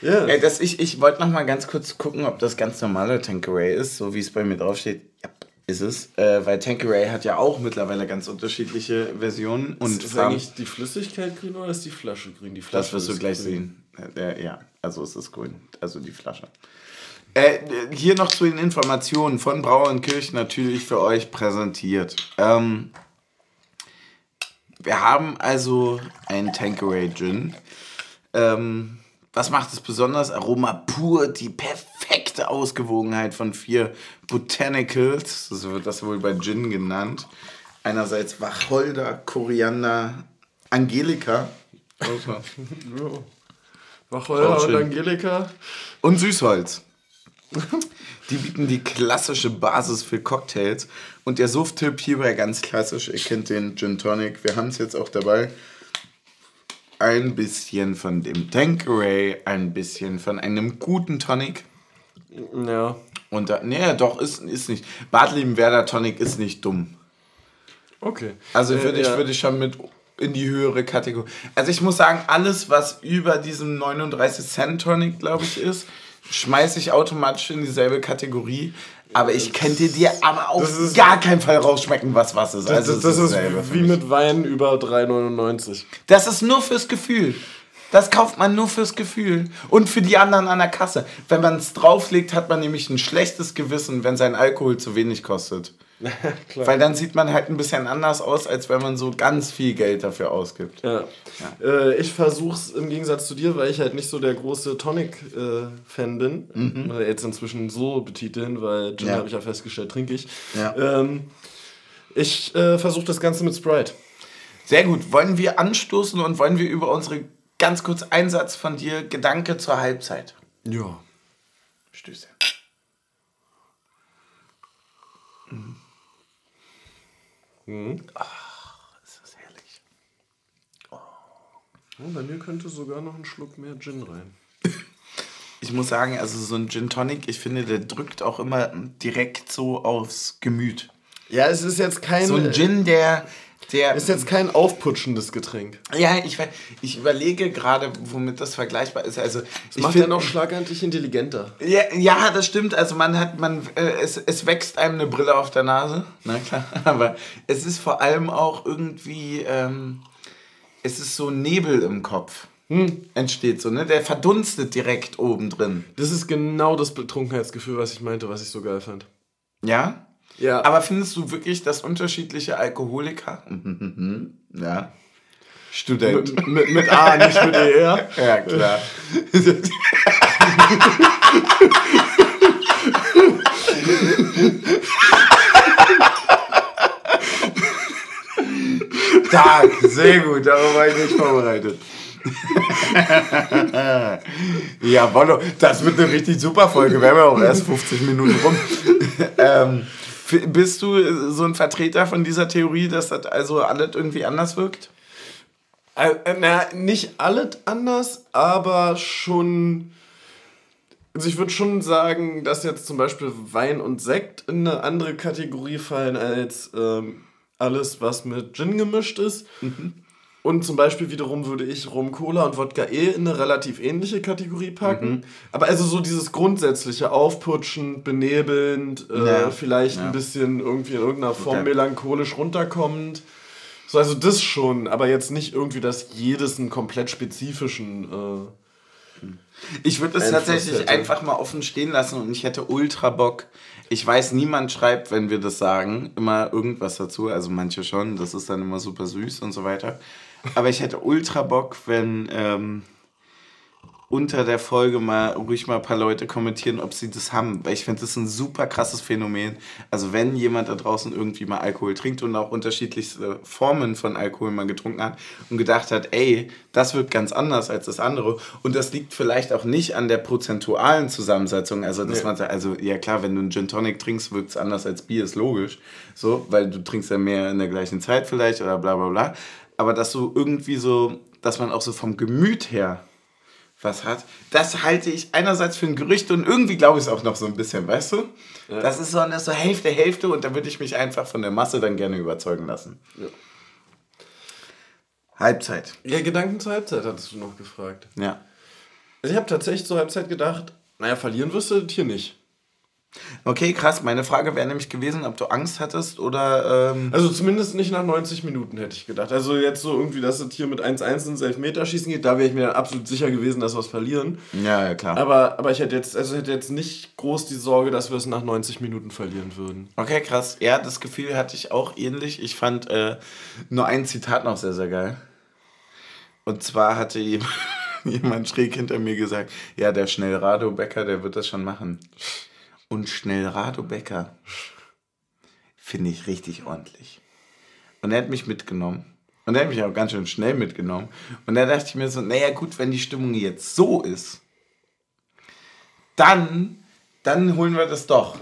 Ja. Ey, das, ich ich wollte noch mal ganz kurz gucken, ob das ganz normale Tanqueray ist, so wie es bei mir draufsteht. Ja, ist es. Äh, weil Tanqueray hat ja auch mittlerweile ganz unterschiedliche Versionen. Und ist Farben. eigentlich die Flüssigkeit grün oder ist die Flasche grün? Die Das Flasche wirst du ist gleich grün. sehen. Äh, ja, also es ist grün. Also die Flasche. Äh, hier noch zu den Informationen von Brauer und Kirch natürlich für euch präsentiert. Ähm, wir haben also einen Tanqueray Gin. Ähm, was macht es besonders? Aroma pur, die perfekte Ausgewogenheit von vier Botanicals. So wird das wohl bei Gin genannt. Einerseits Wacholder, Koriander, Angelika. Also. Wacholder und. Angelika. Und Süßholz. Die bieten die klassische Basis für Cocktails. Und der Suft-Tipp hierbei ganz klassisch. Ihr kennt den Gin Tonic. Wir haben es jetzt auch dabei. Ein bisschen von dem Tanqueray, ein bisschen von einem guten Tonic. Ja. Und da, nee, doch, ist, ist nicht. Badliebenwerder Tonic ist nicht dumm. Okay. Also Äh, würde ich, ja. würde ich schon mit in die höhere Kategorie. Also ich muss sagen, alles, was über diesem 39 Cent Tonic, glaube ich, ist, schmeiße ich automatisch in dieselbe Kategorie. Aber ich könnte dir aber auf Das gar keinen Fall rausschmecken, was was ist. Das, Also das, das dasselbe ist wie mit Wein über 3,99. Das ist nur fürs Gefühl. Das kauft man nur fürs Gefühl. Und für die anderen an der Kasse. Wenn man es drauflegt, hat man nämlich ein schlechtes Gewissen, wenn sein Alkohol zu wenig kostet. Weil dann sieht man halt ein bisschen anders aus, als wenn man so ganz viel Geld dafür ausgibt. Ja. Äh, ich versuch's im Gegensatz zu dir, weil ich halt nicht so der große Tonic-Fan bin. Oder jetzt inzwischen so betiteln, weil Gin Ja. habe ich ja festgestellt, trinke ich. Ja. Ähm, ich äh, versuche das Ganze mit Sprite. Sehr gut. Wollen wir anstoßen und wollen wir über unsere ganz kurz Einsatz von dir, Gedanke zur Halbzeit? Ja. Stöße. Ach, ist das herrlich. Oh, bei mir könnte sogar noch ein Schluck mehr Gin rein. Ich muss sagen, also so ein Gin Tonic, ich finde, der drückt auch immer direkt so aufs Gemüt. Ja, es ist jetzt kein. So ein Gin, der, Der ist jetzt kein aufputschendes Getränk. Ja, ich, ich überlege gerade, womit das vergleichbar ist. Also, das ich macht ja noch schlagartig intelligenter. Ja, ja, das stimmt. Also man hat, man, äh, es, es wächst einem eine Brille auf der Nase. Na klar. Aber es ist vor allem auch irgendwie, ähm, es ist so Nebel im Kopf. Hm. Entsteht so, ne? Der verdunstet direkt oben drin. Das ist genau das Betrunkenheitsgefühl, was ich meinte, was ich so geil fand. Ja? Ja. Aber findest du wirklich, dass unterschiedliche Alkoholiker, ja, Student. Mit, mit, mit A, nicht mit ER? Ja, klar. Tag, sehr gut, darauf war ich nicht vorbereitet. ja, Bono, das wird eine richtig super Folge. Wir haben ja auch erst 50 Minuten rum. ähm, bist du so ein Vertreter von dieser Theorie, dass das also alles irgendwie anders wirkt? Äh, äh, na, nicht alles anders, aber schon. Also ich würde schon sagen, dass jetzt zum Beispiel Wein und Sekt in eine andere Kategorie fallen als ähm, alles, was mit Gin gemischt ist. Mhm. Und zum Beispiel wiederum würde ich Rum Cola und Wodka E in eine relativ ähnliche Kategorie packen. Mhm. Aber also so dieses grundsätzliche Aufputschen, benebelnd, äh, ja. vielleicht ja. ein bisschen irgendwie in irgendeiner Form okay. melancholisch runterkommend. So, also das schon, aber jetzt nicht irgendwie, dass jedes einen komplett spezifischen. Äh, ich würde es tatsächlich hätte. einfach mal offen stehen lassen und ich hätte ultra Bock. Ich weiß, niemand schreibt, wenn wir das sagen, immer irgendwas dazu. Also manche schon, das ist dann immer super süß und so weiter. Aber ich hätte ultra Bock, wenn ähm, unter der Folge mal ruhig mal ein paar Leute kommentieren, ob sie das haben. Weil ich finde, das ist ein super krasses Phänomen. Also wenn jemand da draußen irgendwie mal Alkohol trinkt und auch unterschiedlichste Formen von Alkohol mal getrunken hat und gedacht hat, ey, das wird ganz anders als das andere. Und das liegt vielleicht auch nicht an der prozentualen Zusammensetzung. Also, dass ja. man sagt, also ja klar, wenn du einen Gin Tonic trinkst, wirkt es anders als Bier, ist logisch. So, weil du trinkst ja mehr in der gleichen Zeit vielleicht oder bla bla bla aber dass so irgendwie so, dass man auch so vom Gemüt her was hat, das halte ich einerseits für ein Gerücht und irgendwie glaube ich es auch noch so ein bisschen, weißt du? Ja. Das ist so eine so Hälfte, Hälfte und da würde ich mich einfach von der Masse dann gerne überzeugen lassen. Ja. Halbzeit. Ja, Gedanken zur Halbzeit hattest du noch gefragt. Ja. Also ich habe tatsächlich zur Halbzeit gedacht, naja, verlieren wirst du hier nicht. Okay, krass. Meine Frage wäre nämlich gewesen, ob du Angst hattest oder. Ähm also zumindest nicht nach 90 Minuten hätte ich gedacht. Also jetzt so irgendwie, dass es hier mit 1-1 ins Elfmeterschießen geht, da wäre ich mir dann absolut sicher gewesen, dass wir es verlieren. Ja, ja, klar. Aber, aber ich hätte jetzt, also hätte jetzt nicht groß die Sorge, dass wir es nach 90 Minuten verlieren würden. Okay, krass. Ja, das Gefühl hatte ich auch ähnlich. Ich fand äh, nur ein Zitat noch sehr, sehr geil. Und zwar hatte jemand schräg hinter mir gesagt, ja, der Schnellrado Becker, der wird das schon machen und Schnellrado Becker finde ich richtig ordentlich. Und er hat mich mitgenommen. Und er hat mich auch ganz schön schnell mitgenommen. Und da dachte ich mir so, naja gut, wenn die Stimmung jetzt so ist, dann, dann holen wir das doch.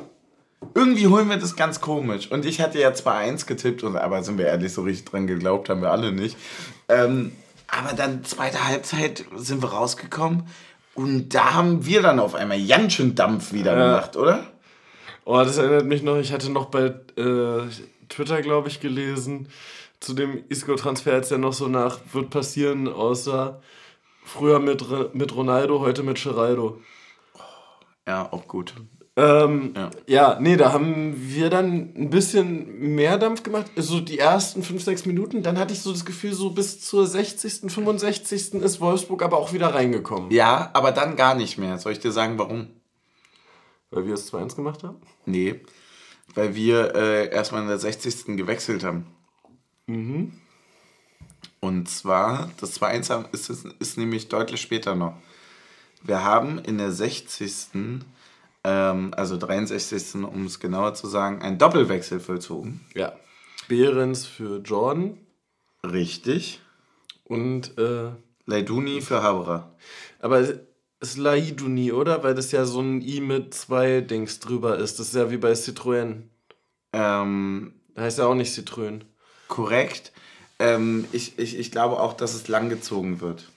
Irgendwie holen wir das ganz komisch. Und ich hatte ja zwar eins getippt, und, aber sind wir ehrlich, so richtig dran geglaubt haben wir alle nicht. Ähm, aber dann zweite Halbzeit sind wir rausgekommen und da haben wir dann auf einmal ganz schön Dampf wieder ja. gemacht, oder? Oh, das erinnert mich noch, ich hatte noch bei äh, Twitter, glaube ich, gelesen, zu dem Isco-Transfer, als der noch so nach wird passieren, außer früher mit, mit Ronaldo, heute mit Geraldo. Ja, auch gut. Ähm, ja. ja, nee, da haben wir dann ein bisschen mehr Dampf gemacht. So die ersten 5, 6 Minuten. Dann hatte ich so das Gefühl, so bis zur 60., 65. ist Wolfsburg aber auch wieder reingekommen. Ja, aber dann gar nicht mehr. Soll ich dir sagen, warum? Weil wir es 2-1 gemacht haben? Nee, weil wir äh, erstmal in der 60. gewechselt haben. Mhm. Und zwar, das 2-1 ist, ist, ist nämlich deutlich später noch. Wir haben in der 60 ähm, also 63. um es genauer zu sagen, ein Doppelwechsel vollzogen. Ja. Behrens für Jordan. Richtig. Und äh, Leiduni für Haberer. Aber es ist Laiduni, oder? Weil das ja so ein I mit zwei Dings drüber ist. Das ist ja wie bei Citroën. Ähm, da heißt ja auch nicht Citroën. Korrekt. Ähm, ich, ich, ich glaube auch, dass es langgezogen wird.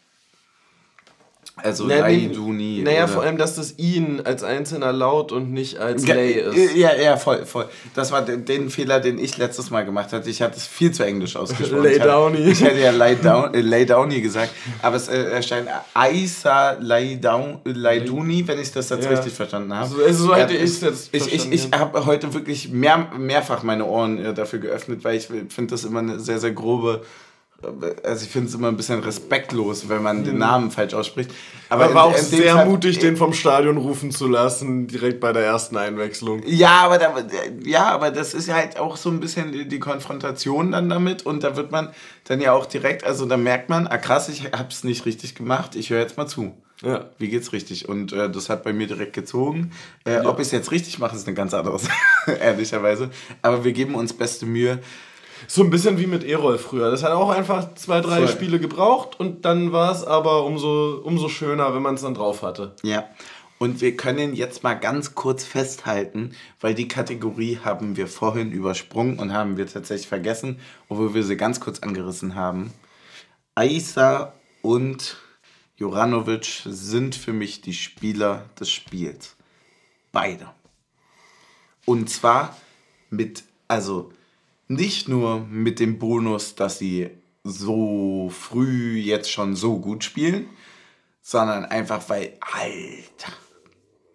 Also Naja, nee, Laiduni. Naja, vor allem, dass das ihn als einzelner laut und nicht als Ge- Lay ist. Ja, ja, voll, voll. Das war den, den Fehler, den ich letztes Mal gemacht hatte. Ich hatte es viel zu englisch ausgesprochen. Lay ich Downy. Ich hätte ja Lay, down, äh, Lay Downy gesagt, aber es äh, erscheint Aisa Lay, down, Lay Duni, wenn ich das jetzt Ja. richtig verstanden habe. So- also so hätte Ja, ich's jetzt Ich, ich, ich ja. habe heute wirklich mehr, mehrfach meine Ohren äh, dafür geöffnet, weil ich finde das immer eine sehr, sehr grobe. Also ich finde es immer ein bisschen respektlos, wenn man den Namen falsch ausspricht. Aber Mhm. war in- auch in sehr Fall- mutig, den vom Stadion rufen zu lassen, direkt bei der ersten Einwechslung. Ja, aber da, ja, aber das ist ja halt auch so ein bisschen die- Konfrontation dann damit und da wird man dann ja auch direkt, also da merkt man, ah krass, ich hab's nicht richtig gemacht, ich höre jetzt mal zu. Ja. Wie geht's richtig? Und äh, das hat bei mir direkt gezogen. Äh, Ob ich es jetzt richtig mache, ist eine ganz andere Sache, ehrlicherweise. Aber wir geben uns beste Mühe. So ein bisschen wie mit Erol früher. Das hat auch einfach zwei, drei Voll. Spiele gebraucht und dann war es aber umso, umso schöner, wenn man es dann drauf hatte. Ja. Und wir können jetzt mal ganz kurz festhalten, weil die Kategorie haben wir vorhin übersprungen und haben wir tatsächlich vergessen, obwohl wir sie ganz kurz angerissen haben. Aisa und Joranovic sind für mich die Spieler des Spiels. Beide. Und zwar mit, also nicht nur mit dem Bonus, dass sie so früh jetzt schon so gut spielen, sondern einfach weil, Alter,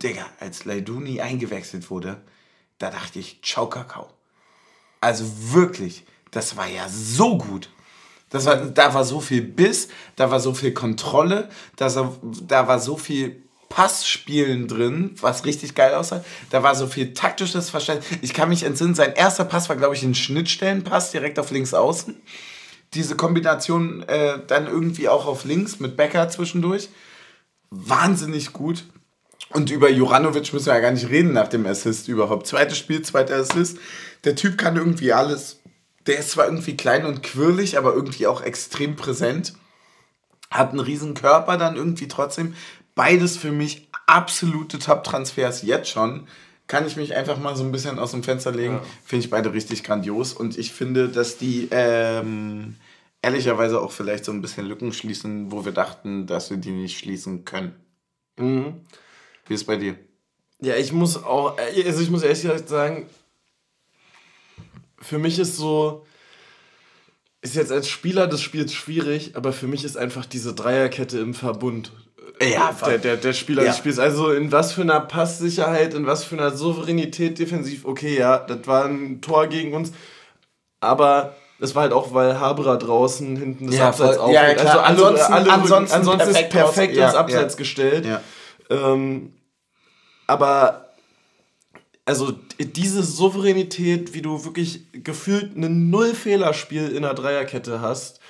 Digga, als Leiduni eingewechselt wurde, da dachte ich, ciao Kakao. Also wirklich, das war ja so gut. Das war, da war so viel Biss, da war so viel Kontrolle, da, da war so viel Passspielen drin, was richtig geil aussah. Da war so viel taktisches Verständnis. Ich kann mich entsinnen, sein erster Pass war, glaube ich, ein Schnittstellenpass direkt auf links außen. Diese Kombination äh, dann irgendwie auch auf links mit Becker zwischendurch. Wahnsinnig gut. Und über Juranovic müssen wir ja gar nicht reden nach dem Assist überhaupt. Zweites Spiel, zweiter Assist. Der Typ kann irgendwie alles. Der ist zwar irgendwie klein und quirlig, aber irgendwie auch extrem präsent. Hat einen riesen Körper dann irgendwie trotzdem. Beides für mich absolute Top-Transfers jetzt schon. Kann ich mich einfach mal so ein bisschen aus dem Fenster legen. Ja. Finde ich beide richtig grandios. Und ich finde, dass die ähm, ehrlicherweise auch vielleicht so ein bisschen Lücken schließen, wo wir dachten, dass wir die nicht schließen können. Mhm. Wie ist es bei dir? Ja, ich muss auch, also ich muss ehrlich gesagt sagen, für mich ist so, ist jetzt als Spieler des Spiels schwierig, aber für mich ist einfach diese Dreierkette im Verbund. Ja, der, der, der Spieler Ja. des Spiels. Also in was für einer Passsicherheit, in was für einer Souveränität defensiv, okay, ja, das war ein Tor gegen uns, aber das war halt auch, weil Haberer draußen hinten das Ja, Abseits voll. Ja, aufhält. klar. Also alle, Ansonsten- alle, ansonsten ansonsten, ist perfekt ins Abseits gestellt. Ähm, aber also diese Souveränität, wie du wirklich gefühlt ein Null-Fehlerspiel in der Dreierkette hast,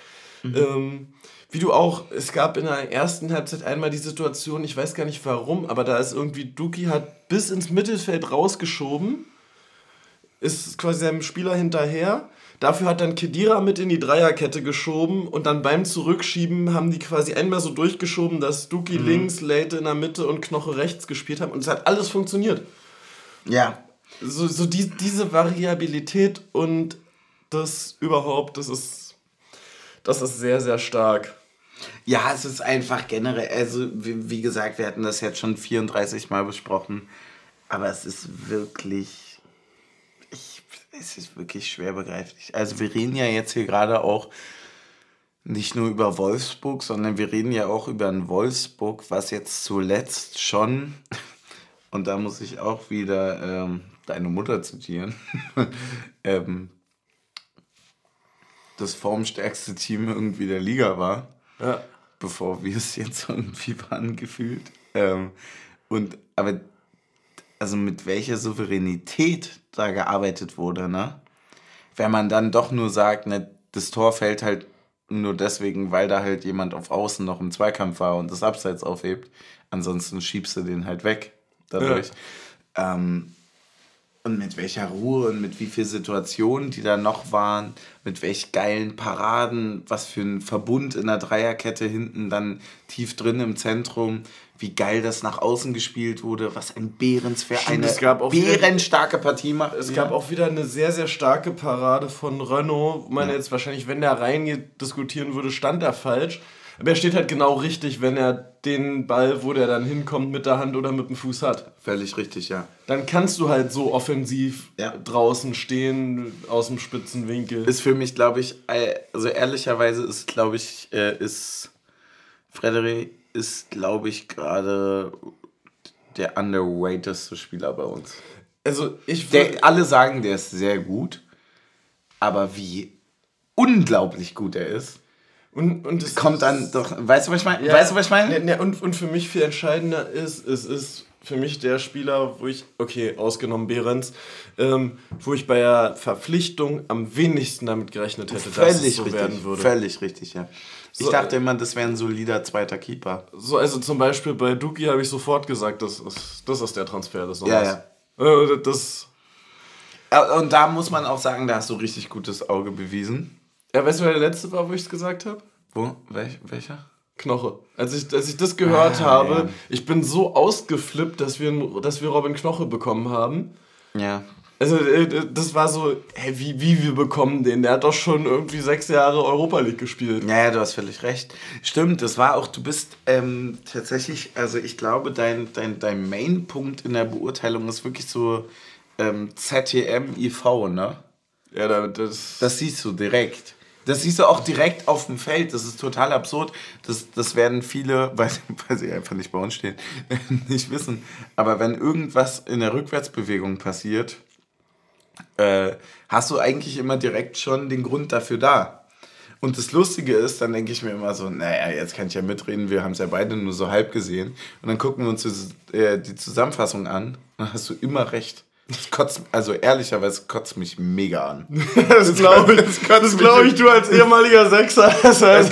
ähm, wie du auch, es gab in der ersten Halbzeit einmal die Situation, ich weiß gar nicht warum, aber da ist irgendwie Duki hat bis ins Mittelfeld rausgeschoben, ist quasi seinem Spieler hinterher. Dafür hat dann Kedira mit in die Dreierkette geschoben und dann beim Zurückschieben haben die quasi einmal so durchgeschoben, dass Duki links, Leite in der Mitte und Knoche rechts gespielt haben und es hat alles funktioniert. Ja. So, so die, diese Variabilität und das überhaupt, das ist, das ist sehr, sehr stark. Ja, es ist einfach generell, also wie, wie gesagt, wir hatten das jetzt schon 34 Mal besprochen, aber es ist wirklich, ich, es ist wirklich schwer begreiflich. Also wir reden ja jetzt hier gerade auch nicht nur über Wolfsburg, sondern wir reden ja auch über ein Wolfsburg, was jetzt zuletzt schon, und da muss ich auch wieder ähm, deine Mutter zitieren, ähm, das formstärkste Team irgendwie der Liga war Ja. Bevor wir es jetzt irgendwie waren, gefühlt. Ähm, und aber also mit welcher Souveränität da gearbeitet wurde, ne? Wenn man dann doch nur sagt, ne, das Tor fällt halt nur deswegen, weil da halt jemand auf Außen noch im Zweikampf war und das Abseits aufhebt. Ansonsten schiebst du den halt weg dadurch. Ähm, und mit welcher Ruhe und mit wie viel Situationen, die da noch waren, mit welch geilen Paraden, was für ein Verbund in der Dreierkette hinten dann tief drin im Zentrum, wie geil das nach außen gespielt wurde, was ein Behrens für Stimmt, eine es gab auch wieder- bärenstarke Partie macht. Es gab auch wieder eine sehr, sehr starke Parade von Renault, wo man Ja. jetzt wahrscheinlich, wenn der reingeht, diskutieren würde, stand er falsch. Aber er steht halt genau richtig, wenn er den Ball, wo der dann hinkommt, mit der Hand oder mit dem Fuß hat. Völlig richtig, ja. Dann kannst du halt so offensiv Ja. draußen stehen, aus dem spitzen Winkel. Ist für mich, glaube ich, also ehrlicherweise ist, glaube ich, äh, ist Frederik ist, glaube ich, gerade der underratedste Spieler bei uns. also ich Der, alle sagen, der ist sehr gut, aber wie unglaublich gut er ist, und, und es kommt dann doch, weißt du, was ich meine? Ja. Weißt du, was ich meine? Ne, ne, und, und für mich viel entscheidender ist, es ist für mich der Spieler, wo ich, okay, ausgenommen Behrens, ähm, wo ich bei der Verpflichtung am wenigsten damit gerechnet hätte, dass es Völlig so richtig, werden würde. völlig richtig, ja. Ich So, dachte immer, das wäre ein solider zweiter Keeper. So, also zum Beispiel bei Duki habe ich sofort gesagt, das ist, das ist der Transfer des Ja, Sommers. Ja. Äh, das, Äh, Und da muss man auch sagen, da hast du richtig gutes Auge bewiesen. Ja, weißt du, wer der letzte war, wo ich es gesagt habe? Wo? Welch, welcher? Knoche. Als ich, als ich das gehört Ah, habe, ja. ich bin so ausgeflippt, dass wir, dass wir Robin Knoche bekommen haben. Ja. Also, äh, das war so, hey, wie, wie wir bekommen den? Der hat doch schon irgendwie sechs Jahre Europa League gespielt. Ja, ja, du hast völlig recht. Stimmt, das war auch, du bist ähm, tatsächlich, also ich glaube, dein, dein, dein Main-Punkt in der Beurteilung ist wirklich so ähm, ZTM IV, ne? Ja, da- das. Das siehst du direkt. Das siehst du auch direkt auf dem Feld. Das ist total absurd. Das, das werden viele, weil, weil sie einfach nicht bei uns stehen, nicht wissen. Aber wenn irgendwas in der Rückwärtsbewegung passiert, äh, hast du eigentlich immer direkt schon den Grund dafür da. Und das Lustige ist, dann denke ich mir immer so, naja, jetzt kann ich ja mitreden, wir haben es ja beide nur so halb gesehen. Und dann gucken wir uns das, äh, die Zusammenfassung an, dann hast du immer recht. Das kotzt, also ehrlicherweise kotzt mich mega an. Das glaube ich, das glaub ich, du als ehemaliger Sechser. Das heißt,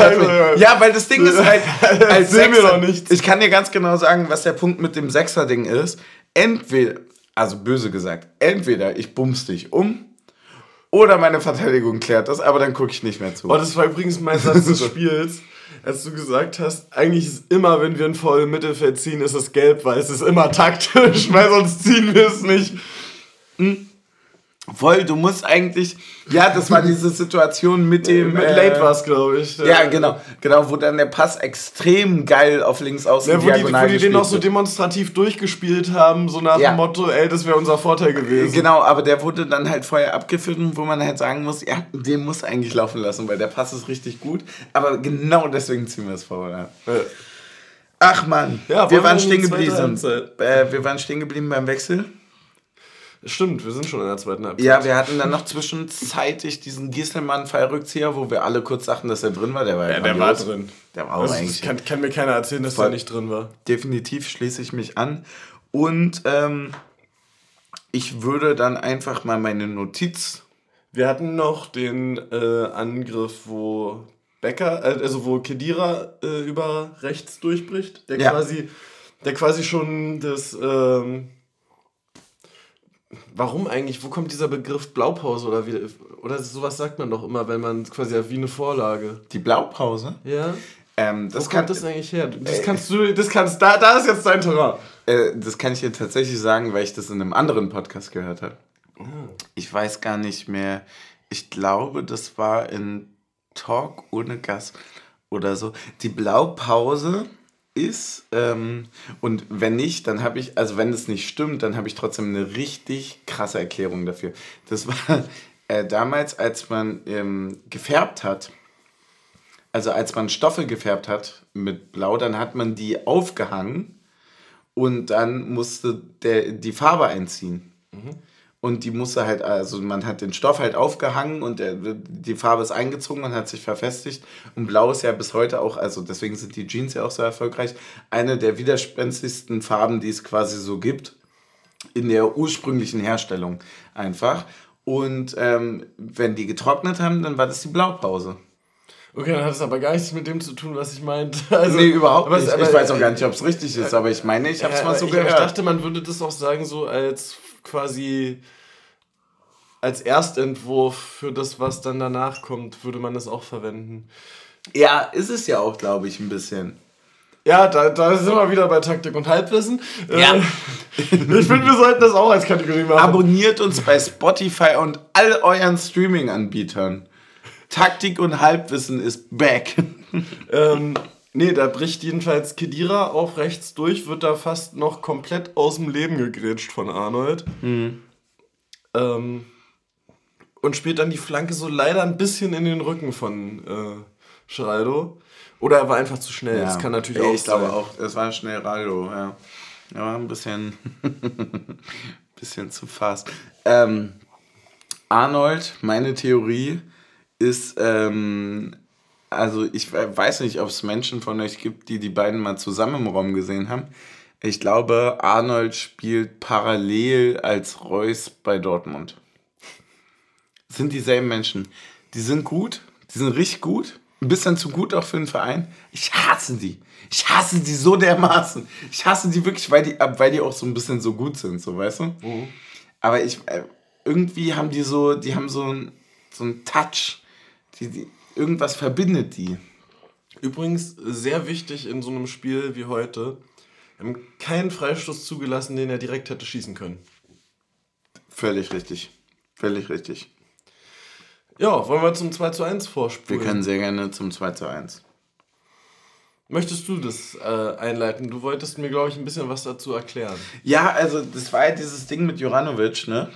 Ja, weil das Ding ist halt, als mir Sechser, doch nichts. ich kann dir ganz genau sagen, was der Punkt mit dem Sechser-Ding ist. Entweder, also böse gesagt, entweder ich bums dich um oder meine Verteidigung klärt das, aber dann gucke ich nicht mehr zu. Oh, das war übrigens mein Satz des Spiels, als du gesagt hast, eigentlich ist immer, wenn wir ein Foul im Mittelfeld ziehen, ist es gelb, weil es ist immer taktisch, weil sonst ziehen wir es nicht. Voll, du musst eigentlich, ja, das war diese Situation mit dem... Mit äh, Late war es, glaube ich. Ja, genau, genau, wo dann der Pass extrem geil auf links außen Ja, wo, die, wo die den noch so demonstrativ durchgespielt haben, so nach Ja. dem Motto, ey, das wäre unser Vorteil gewesen. Genau, aber der wurde dann halt vorher abgepfiffen, wo man halt sagen muss, ja, den muss eigentlich laufen lassen, weil der Pass ist richtig gut. Aber genau deswegen ziehen wir es vor. Ja. Ach man, Ja, wir waren stehen geblieben. Äh, wir waren stehen geblieben beim Wechsel. Stimmt, wir sind schon in der zweiten Halbzeit. Ja, wir hatten dann noch zwischenzeitig diesen Gieselmann-Fallrückzieher, wo wir alle kurz dachten, dass er drin war. Der war, Ja, der war drin. Der war auch Also, eigentlich. kann, kann mir keiner erzählen, dass der nicht drin war. definitiv schließe ich mich an. Und ähm, ich würde dann einfach mal meine Notiz. Wir hatten noch den äh, Angriff, wo Becker, äh, also wo Kedira äh, über rechts durchbricht, der Ja. quasi, der quasi schon das, ähm, warum eigentlich, wo kommt dieser Begriff Blaupause oder wie, oder sowas sagt man doch immer, wenn man quasi wie eine Vorlage. Die Blaupause. Ja? Ähm, Wo das, kommt kann, das eigentlich her? Das kannst du, das kannst, da, da ist jetzt dein Terrain. äh, das kann ich dir tatsächlich sagen, weil ich das in einem anderen Podcast gehört habe. Ich weiß gar nicht mehr. Ich glaube, das war in Talk ohne Gas oder so. Die Blaupause ist, ähm, und wenn nicht, dann habe ich, also wenn es nicht stimmt, dann habe ich trotzdem eine richtig krasse Erklärung dafür. Das war äh, damals, als man ähm, gefärbt hat, also als man Stoffe gefärbt hat mit Blau, dann hat man die aufgehangen und dann musste der, die Farbe einziehen. Und die musste halt, also man hat den Stoff halt aufgehangen und der, die Farbe ist eingezogen und hat sich verfestigt. Und Blau ist ja bis heute auch, also deswegen sind die Jeans ja auch so erfolgreich, eine der widerspenstigsten Farben, die es quasi so gibt. In der ursprünglichen Herstellung einfach. Und ähm, wenn die getrocknet haben, dann war das die Blaupause. Okay, dann hat es aber gar nichts mit dem zu tun, was ich meinte. Also, nee, überhaupt nicht. aber- ich weiß auch gar nicht, ob es richtig ist, aber ich meine, ich habe es Ja, mal so ich, gehört. Ich dachte, man würde das auch sagen, so als quasi als Erstentwurf für das, was dann danach kommt, würde man das auch verwenden. ja, ist es ja auch, glaube ich, ein bisschen. Ja, da, da sind wir wieder bei Taktik und Halbwissen. Ja. Äh, ich finde, wir sollten das auch als Kategorie machen. Abonniert uns bei Spotify und all euren Streaming-Anbietern. Taktik und Halbwissen ist back. ähm, Nee, da bricht jedenfalls Kedira auf rechts durch, wird da fast noch komplett aus dem Leben gegrätscht von Arnold. Mhm. Ähm, und spielt dann die Flanke so leider ein bisschen in den Rücken von äh, Geraldo. Oder er war einfach zu schnell. Das kann natürlich Ey, auch Ich sein. glaube auch, es war schnell Raldo, ja. Er war ein bisschen, bisschen zu fast. Ähm, Arnold, meine Theorie ist, ähm, also ich we- weiß nicht, ob es Menschen von euch gibt, die die beiden mal zusammen im Raum gesehen haben. Ich glaube, Arnold spielt parallel als Reus bei Dortmund. Sind dieselben Menschen. Die sind gut, die sind richtig gut, ein bisschen zu gut auch für den Verein. Ich hasse die. Ich hasse die so dermaßen. Ich hasse die wirklich, weil die, weil die auch so ein bisschen so gut sind, so weißt du? Aber ich, äh, irgendwie haben die so, die haben so einen so Touch. Die, die, irgendwas verbindet die. Übrigens, sehr wichtig in so einem Spiel wie heute, wir haben keinen Freistoß zugelassen, den er direkt hätte schießen können. Völlig richtig. Völlig richtig. Ja, wollen wir zum 2 zu 1 Wir vorspulen? können sehr gerne zum 2 zu 1. Möchtest du das äh, einleiten? Du wolltest mir, glaube ich, ein bisschen was dazu erklären. Ja, also das war ja dieses Ding mit Juranovic, ne?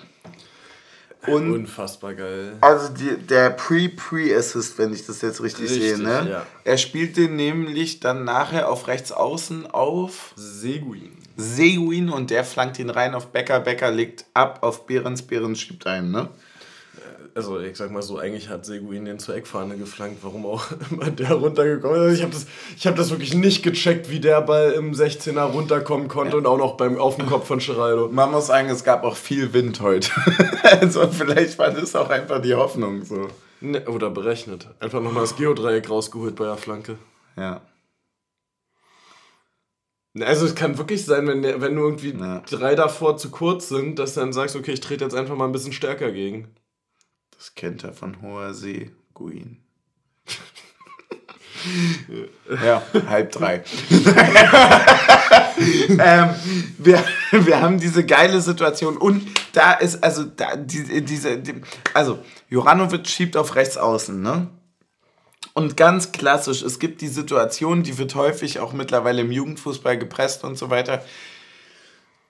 Und Unfassbar geil. Also die, der Pre-Pre-Assist, wenn ich das jetzt richtig, Richtig, sehe, ne? ja. Er spielt den nämlich dann nachher auf rechts außen auf Seguin. Seguin und der flankt ihn rein auf Becker. Becker legt ab auf Behrens. Behrens schiebt ein, ne? Also ich sag mal so, eigentlich hat Seguin den zur Eckfahne geflankt, warum auch immer der runtergekommen ist. Also ich habe das, ich hab das wirklich nicht gecheckt, wie der Ball im 16er runterkommen konnte und auch noch beim, auf dem Kopf von Geraldo. Man muss sagen, es gab auch viel Wind heute. also vielleicht war das auch einfach die Hoffnung so. Ne, oder berechnet. Einfach nochmal das Geodreieck rausgeholt bei der Flanke. Ja. Ne, Also es kann wirklich sein, wenn, wenn du irgendwie Ja. drei davor zu kurz sind, dass du dann sagst, okay, ich trete jetzt einfach mal ein bisschen stärker gegen. Das kennt er von hoher See, Guin. ja, halb drei. ähm, wir, wir haben diese geile Situation und da ist, also, da, die, diese, die, also, Joranovic schiebt auf rechts außen, ne? Und ganz klassisch, es gibt die Situation, die wird häufig auch mittlerweile im Jugendfußball gepresst und so weiter.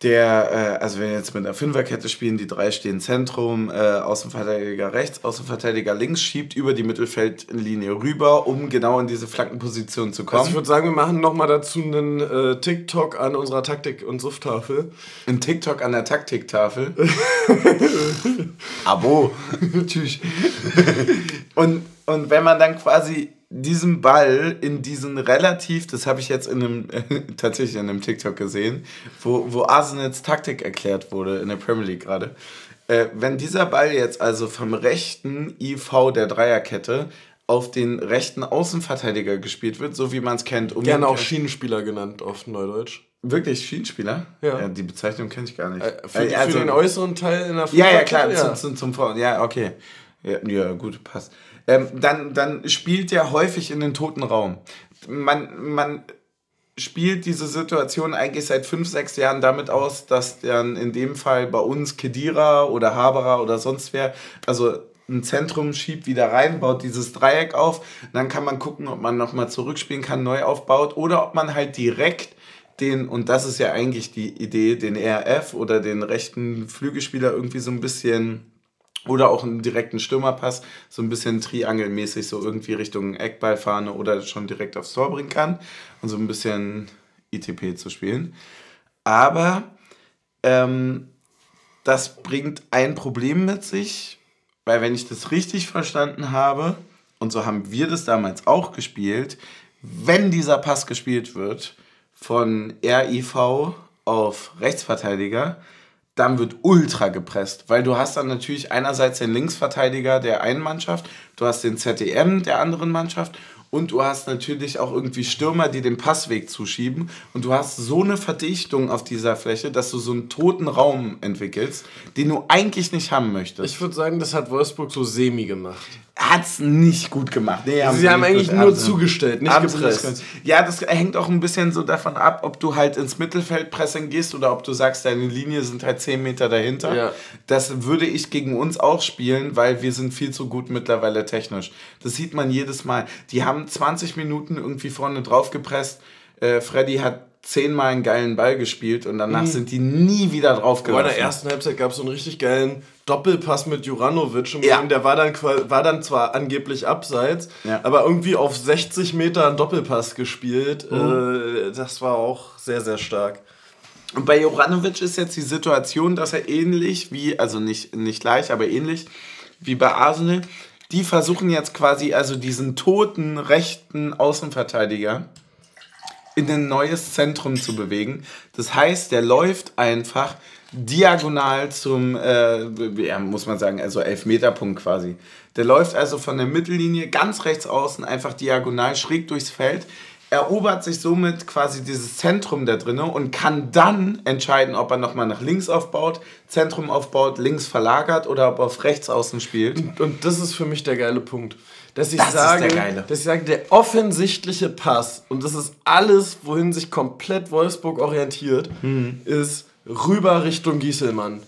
Der, äh, also wenn wir jetzt mit einer Fünferkette spielen, die drei stehen Zentrum, äh, Außenverteidiger rechts, Außenverteidiger links, schiebt über die Mittelfeldlinie rüber, um genau in diese Flankenposition zu Also ich kommen. würde sagen, wir machen nochmal dazu einen äh, TikTok an unserer Taktik- und Sufttafel. Ein TikTok an der Taktiktafel. Abo. Tschüss. und, und wenn man dann quasi diesen Ball in diesen relativ, das habe ich jetzt in einem, tatsächlich in einem TikTok gesehen, wo, wo Arsenals Taktik erklärt wurde in der Premier League gerade. Äh, wenn dieser Ball jetzt also vom rechten IV der Dreierkette auf den rechten Außenverteidiger gespielt wird, so wie man es kennt. Um Gerne auch Schienenspieler genannt auf Neudeutsch. Wirklich Schienenspieler? Ja. die Bezeichnung kenne ich gar nicht. Äh, für, Äh, also- für den äußeren Teil in der Ja, ja, Fünferkette, klar, ja. Zum, zum, zum Vor Ja, okay. Ja, ja gut, passt. Ähm, dann, dann spielt der häufig in den toten Raum. Man, man spielt diese Situation eigentlich seit fünf, sechs Jahren damit aus, dass dann in dem Fall bei uns Kedira oder Haberer oder sonst wer, also ein Zentrum schiebt wieder rein, baut dieses Dreieck auf, dann kann man gucken, ob man nochmal zurückspielen kann, neu aufbaut oder ob man halt direkt den, und das ist ja eigentlich die Idee, den RF oder den rechten Flügelspieler irgendwie so ein bisschen oder auch einen direkten Stürmerpass so ein bisschen triangelmäßig so irgendwie Richtung Eckballfahne oder schon direkt aufs Tor bringen kann und so ein bisschen ITP zu spielen. Aber ähm, das bringt ein Problem mit sich, weil wenn ich das richtig verstanden habe, und so haben wir das damals auch gespielt, wenn dieser Pass gespielt wird von RIV auf Rechtsverteidiger, dann wird ultra gepresst, weil du hast dann natürlich einerseits den Linksverteidiger der einen Mannschaft, du hast den ZDM der anderen Mannschaft und du hast natürlich auch irgendwie Stürmer, die den Passweg zuschieben und du hast so eine Verdichtung auf dieser Fläche, dass du so einen toten Raum entwickelst, den du eigentlich nicht haben möchtest. Ich würde sagen, das hat Wolfsburg so semi gemacht. hat es nicht gut gemacht. Nee, also sie haben eigentlich nur zugestellt, nicht gepresst. Ja, das hängt auch ein bisschen so davon ab, ob du halt ins Mittelfeldpressing gehst oder ob du sagst, deine Linie sind halt 10 Meter dahinter. Ja. Das würde ich gegen uns auch spielen, weil wir sind viel zu gut mittlerweile technisch. Das sieht man jedes Mal. Die haben 20 Minuten irgendwie vorne drauf gepresst. Äh, Freddy hat zehnmal einen geilen Ball gespielt und danach mhm. sind die nie wieder drauf gelaufen. in der ersten Halbzeit gab es so einen richtig geilen Doppelpass mit Juranovic. Und ja. der war dann, war dann zwar angeblich abseits, ja. aber irgendwie auf 60 Meter einen Doppelpass gespielt. Mhm. Äh, das war auch sehr, sehr stark. Und bei Juranovic ist jetzt die Situation, dass er ähnlich wie, also nicht, nicht gleich, aber ähnlich wie bei Arsenal, die versuchen jetzt quasi also diesen toten rechten Außenverteidiger in ein neues Zentrum zu bewegen. Das heißt, der läuft einfach diagonal zum, äh, ja, muss man sagen, also Elfmeterpunkt quasi. Der läuft also von der Mittellinie ganz rechts außen einfach diagonal schräg durchs Feld, erobert sich somit quasi dieses Zentrum da drinnen und kann dann entscheiden, ob er nochmal nach links aufbaut, Zentrum aufbaut, links verlagert oder ob er auf rechts außen spielt. Und, das ist für mich der geile Punkt dass ich das sage, dass ich sage, der offensichtliche Pass und das ist alles, wohin sich komplett Wolfsburg orientiert, mhm. ist rüber Richtung Gieselmann.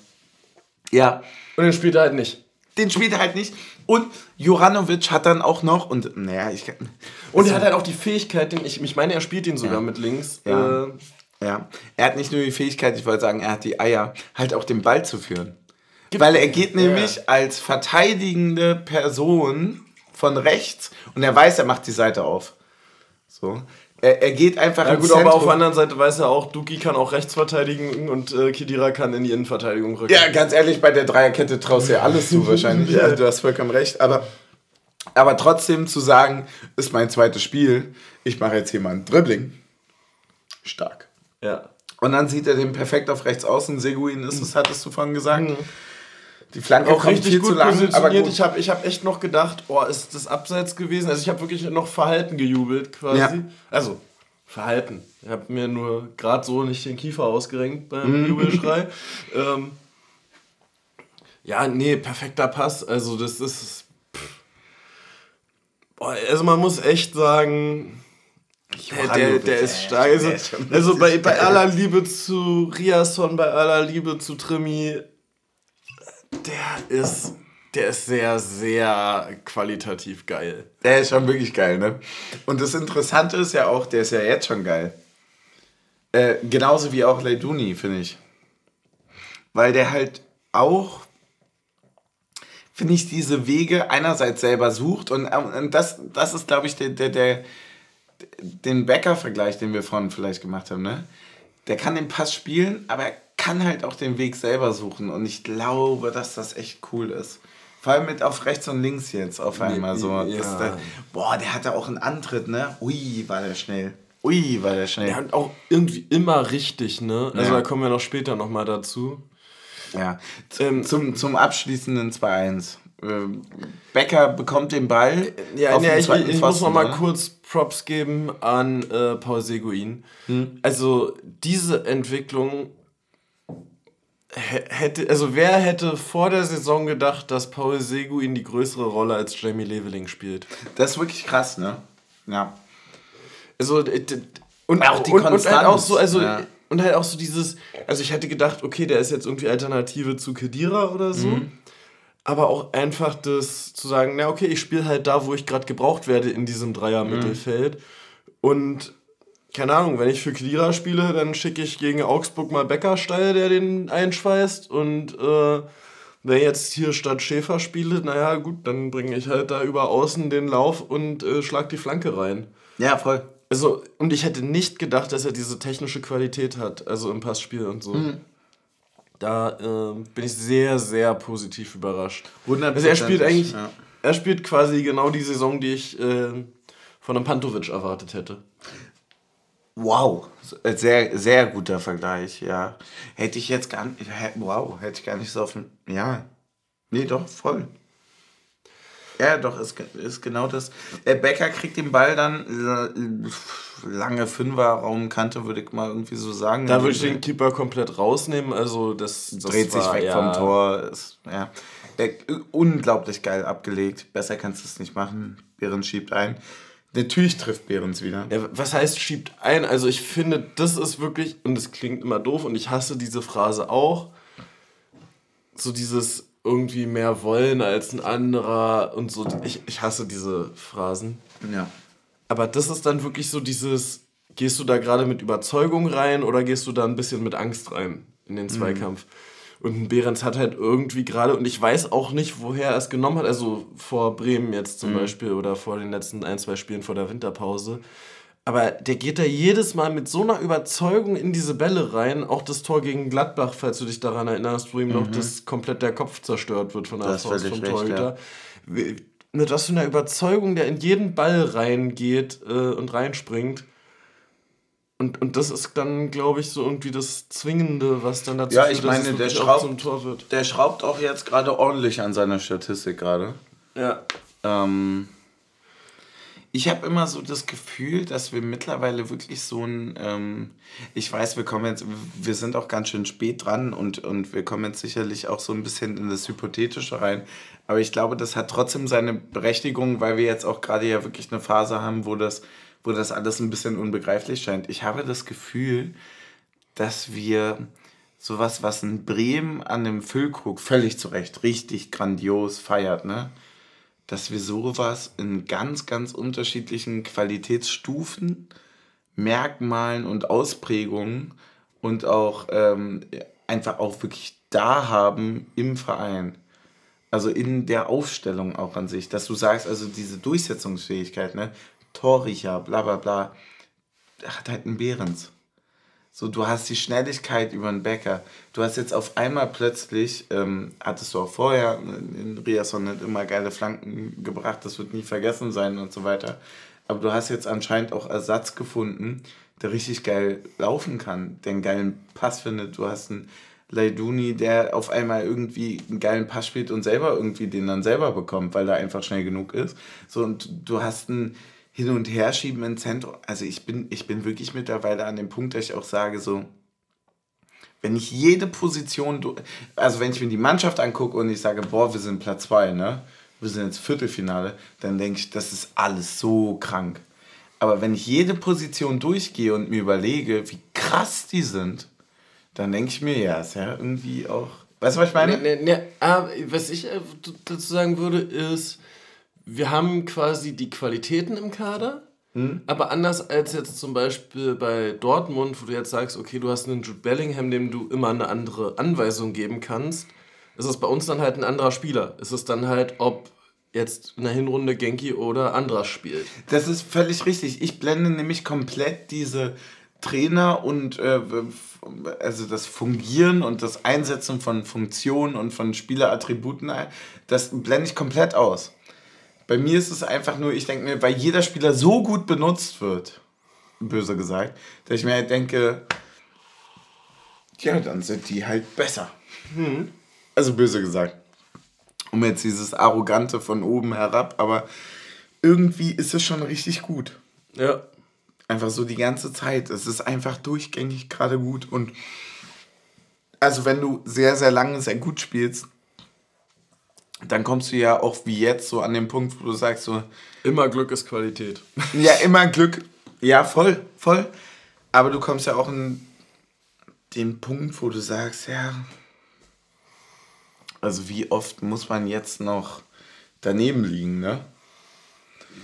Ja. Und den spielt er halt nicht. Den spielt er halt nicht. Und Juranovic hat dann auch noch, und naja, ich kann. Und er hat halt auch die Fähigkeit, den ich, ich meine, er spielt ihn sogar ja. mit links. Ja. Äh, ja. Er hat nicht nur die Fähigkeit, ich wollte sagen, er hat die Eier, halt auch den Ball zu führen. Weil er geht nämlich ja. als verteidigende Person von rechts und er weiß, er macht die Seite auf. So. Er, er geht einfach ja, gut, Zentrum. aber auf der anderen Seite weiß er auch, Duki kann auch rechts verteidigen und äh, Kedira kann in die Innenverteidigung rücken. Ja, ganz ehrlich, bei der Dreierkette traust du ja alles zu wahrscheinlich. ja. Du hast vollkommen recht. Aber, aber trotzdem zu sagen, ist mein zweites Spiel, ich mache jetzt hier mal ein Dribbling. Stark. Ja. Und dann sieht er den perfekt auf rechts außen. Seguin ist es, hattest du vorhin gesagt. Mhm. Die Flanke auch richtig gut lang, positioniert. ich habe ich hab echt noch gedacht, oh, ist das abseits gewesen? Also ich habe wirklich noch Verhalten gejubelt quasi. Ja. Also Verhalten. Ich habe mir nur gerade so nicht den Kiefer ausgerenkt beim mhm. Jubelschrei. ähm, ja, nee, perfekter Pass. Also das ist... Boah, also man muss echt sagen... Der, der, der ist stark. Also, also bei, bei aller Liebe zu Riasson, bei aller Liebe zu Trimi, der ist, der ist sehr, sehr qualitativ geil. Der ist schon wirklich geil, ne? Und das Interessante ist ja auch, der ist ja jetzt schon geil. Äh, genauso wie auch Leiduni, finde ich. Weil der halt auch, finde ich, diese Wege einerseits selber sucht und, und das, das ist, glaube ich, der, der, der, den Becker-Vergleich, den wir vorhin vielleicht gemacht haben, ne? Der kann den Pass spielen, aber er kann halt auch den Weg selber suchen und ich glaube, dass das echt cool ist. Vor allem mit auf rechts und links jetzt auf einmal so. Ja. Der, boah, der hatte auch einen Antritt, ne? Ui, war der schnell. Ui, war der schnell. Der hat auch irgendwie immer richtig, ne? Also ja. da kommen wir noch später nochmal dazu. Ja. Ähm, zum, zum abschließenden 2-1. Ähm, Becker bekommt den Ball. Ja, ja ich, ich muss noch mal kurz Props geben an äh, Paul Seguin. Hm. Also diese Entwicklung hätte, also wer hätte vor der Saison gedacht, dass Paul Seguin die größere Rolle als Jamie Leveling spielt? Das ist wirklich krass, ne? Ja. Also und auch die und, Konstanz. Und halt auch so, also ja. und halt auch so dieses, also ich hätte gedacht, okay, der ist jetzt irgendwie Alternative zu Kedira oder so. Mhm. Aber auch einfach das zu sagen, na okay, ich spiele halt da, wo ich gerade gebraucht werde in diesem Dreier-Mittelfeld. Mhm. Und keine Ahnung, wenn ich für Klira spiele, dann schicke ich gegen Augsburg mal Beckersteil, der den einschweißt. Und äh, wenn jetzt hier statt Schäfer spiele, naja, gut, dann bringe ich halt da über außen den Lauf und äh, schlag die Flanke rein. Ja, voll. Also, und ich hätte nicht gedacht, dass er diese technische Qualität hat, also im Passspiel und so. Mhm. Da äh, bin ich sehr, sehr positiv überrascht. 100%. Also er spielt eigentlich, ja. er spielt quasi genau die Saison, die ich äh, von einem Pantovic erwartet hätte. Wow, sehr, sehr guter Vergleich, ja. Hätte ich jetzt gar nicht, wow, hätte ich gar nicht so auf dem, ja. Nee, doch, voll. Ja, doch, ist, ist genau das. Der Becker kriegt den Ball dann, lange Fünferraumkante, würde ich mal irgendwie so sagen. Da würde ich den Keeper komplett rausnehmen. Also das, das dreht sich weg ja, vom Tor. Ist, ja. Unglaublich geil abgelegt. Besser kannst du es nicht machen. Behrens schiebt ein. Natürlich trifft Behrens wieder. Ja, was heißt schiebt ein? Also ich finde, das ist wirklich, und das klingt immer doof und ich hasse diese Phrase auch, so dieses irgendwie mehr wollen als ein anderer und so. Ich, ich hasse diese Phrasen. Ja. Aber das ist dann wirklich so dieses, gehst du da gerade mit Überzeugung rein oder gehst du da ein bisschen mit Angst rein in den mhm. Zweikampf? Mhm. Und Behrens hat halt irgendwie gerade, und ich weiß auch nicht, woher er es genommen hat, also vor Bremen jetzt zum mhm. Beispiel oder vor den letzten ein, zwei Spielen vor der Winterpause. Aber der geht da jedes Mal mit so einer Überzeugung in diese Bälle rein. Auch das Tor gegen Gladbach, falls du dich daran erinnerst, wo ihm mhm. noch das komplett der Kopf zerstört wird von der Faust vom Torhüter. Ja. Mit was für einer Überzeugung der in jeden Ball reingeht äh, und reinspringt. Und, und das ist dann, glaube ich, so irgendwie das Zwingende, was dann dazu ja, führt, ich meine, dass der schraubt, zum Tor wird. Der schraubt auch jetzt gerade ordentlich an seiner Statistik gerade. Ja. Ähm, ich habe immer so das Gefühl, dass wir mittlerweile wirklich so ein, ähm, ich weiß, wir kommen jetzt, wir sind auch ganz schön spät dran und, und wir kommen jetzt sicherlich auch so ein bisschen in das Hypothetische rein. Aber ich glaube, das hat trotzdem seine Berechtigung, weil wir jetzt auch gerade ja wirklich eine Phase haben, wo das wo das alles ein bisschen unbegreiflich scheint. Ich habe das Gefühl, dass wir sowas, was in Bremen an dem Füllkrug völlig zu Recht richtig grandios feiert, ne? Dass wir sowas in ganz, ganz unterschiedlichen Qualitätsstufen, Merkmalen und Ausprägungen und auch ähm, einfach auch wirklich da haben im Verein. Also in der Aufstellung auch an sich, dass du sagst, also diese Durchsetzungsfähigkeit, ne? Torricher, bla bla bla, hat halt einen Behrens. So, du hast die Schnelligkeit über den Bäcker. Du hast jetzt auf einmal plötzlich, ähm, hattest du auch vorher in Riasson nicht immer geile Flanken gebracht, das wird nie vergessen sein und so weiter. Aber du hast jetzt anscheinend auch Ersatz gefunden, der richtig geil laufen kann, der einen geilen Pass findet. Du hast einen Leiduni, der auf einmal irgendwie einen geilen Pass spielt und selber irgendwie den dann selber bekommt, weil er einfach schnell genug ist. So, und du hast einen hin und her schieben im Zentrum. Also ich bin, ich bin wirklich mittlerweile an dem Punkt, dass ich auch sage, so, wenn ich jede Position, also wenn ich mir die Mannschaft angucke und ich sage, boah, wir sind Platz 2, ne? Wir sind jetzt Viertelfinale, dann denke ich, das ist alles so krank. Aber wenn ich jede Position durchgehe und mir überlege, wie krass die sind, dann denke ich mir, ja, ist ja irgendwie auch. Weißt du, was ich meine? Ne, ne, ne, ah, was ich äh, dazu sagen würde, ist, wir haben quasi die Qualitäten im Kader, hm? aber anders als jetzt zum Beispiel bei Dortmund, wo du jetzt sagst, okay, du hast einen Jude Bellingham, dem du immer eine andere Anweisung geben kannst, ist es bei uns dann halt ein anderer Spieler. Ist es dann halt, ob jetzt in der Hinrunde Genki oder Andras spielt. Das ist völlig richtig. Ich blende nämlich komplett diese Trainer und äh, also das Fungieren und das Einsetzen von Funktionen und von Spielerattributen, das blende ich komplett aus. Bei mir ist es einfach nur, ich denke mir, weil jeder Spieler so gut benutzt wird, böse gesagt, dass ich mir halt denke, ja, dann sind die halt besser. Hm. Also böse gesagt. Um jetzt dieses Arrogante von oben herab, aber irgendwie ist es schon richtig gut. Ja. Einfach so die ganze Zeit. Es ist einfach durchgängig gerade gut und also wenn du sehr, sehr lange sehr gut spielst, dann kommst du ja auch wie jetzt so an den Punkt, wo du sagst so... Immer Glück ist Qualität. Ja, immer Glück. Ja, voll, voll. Aber du kommst ja auch in den Punkt, wo du sagst, ja... Also wie oft muss man jetzt noch daneben liegen, ne?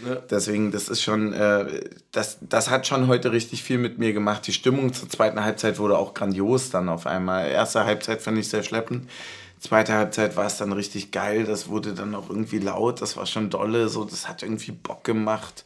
Ja. Deswegen, das ist schon, äh, das, das hat schon heute richtig viel mit mir gemacht. Die Stimmung zur zweiten Halbzeit wurde auch grandios dann auf einmal. Erste Halbzeit fand ich sehr schleppend. Zweite Halbzeit war es dann richtig geil, das wurde dann auch irgendwie laut, das war schon dolle, so, das hat irgendwie Bock gemacht.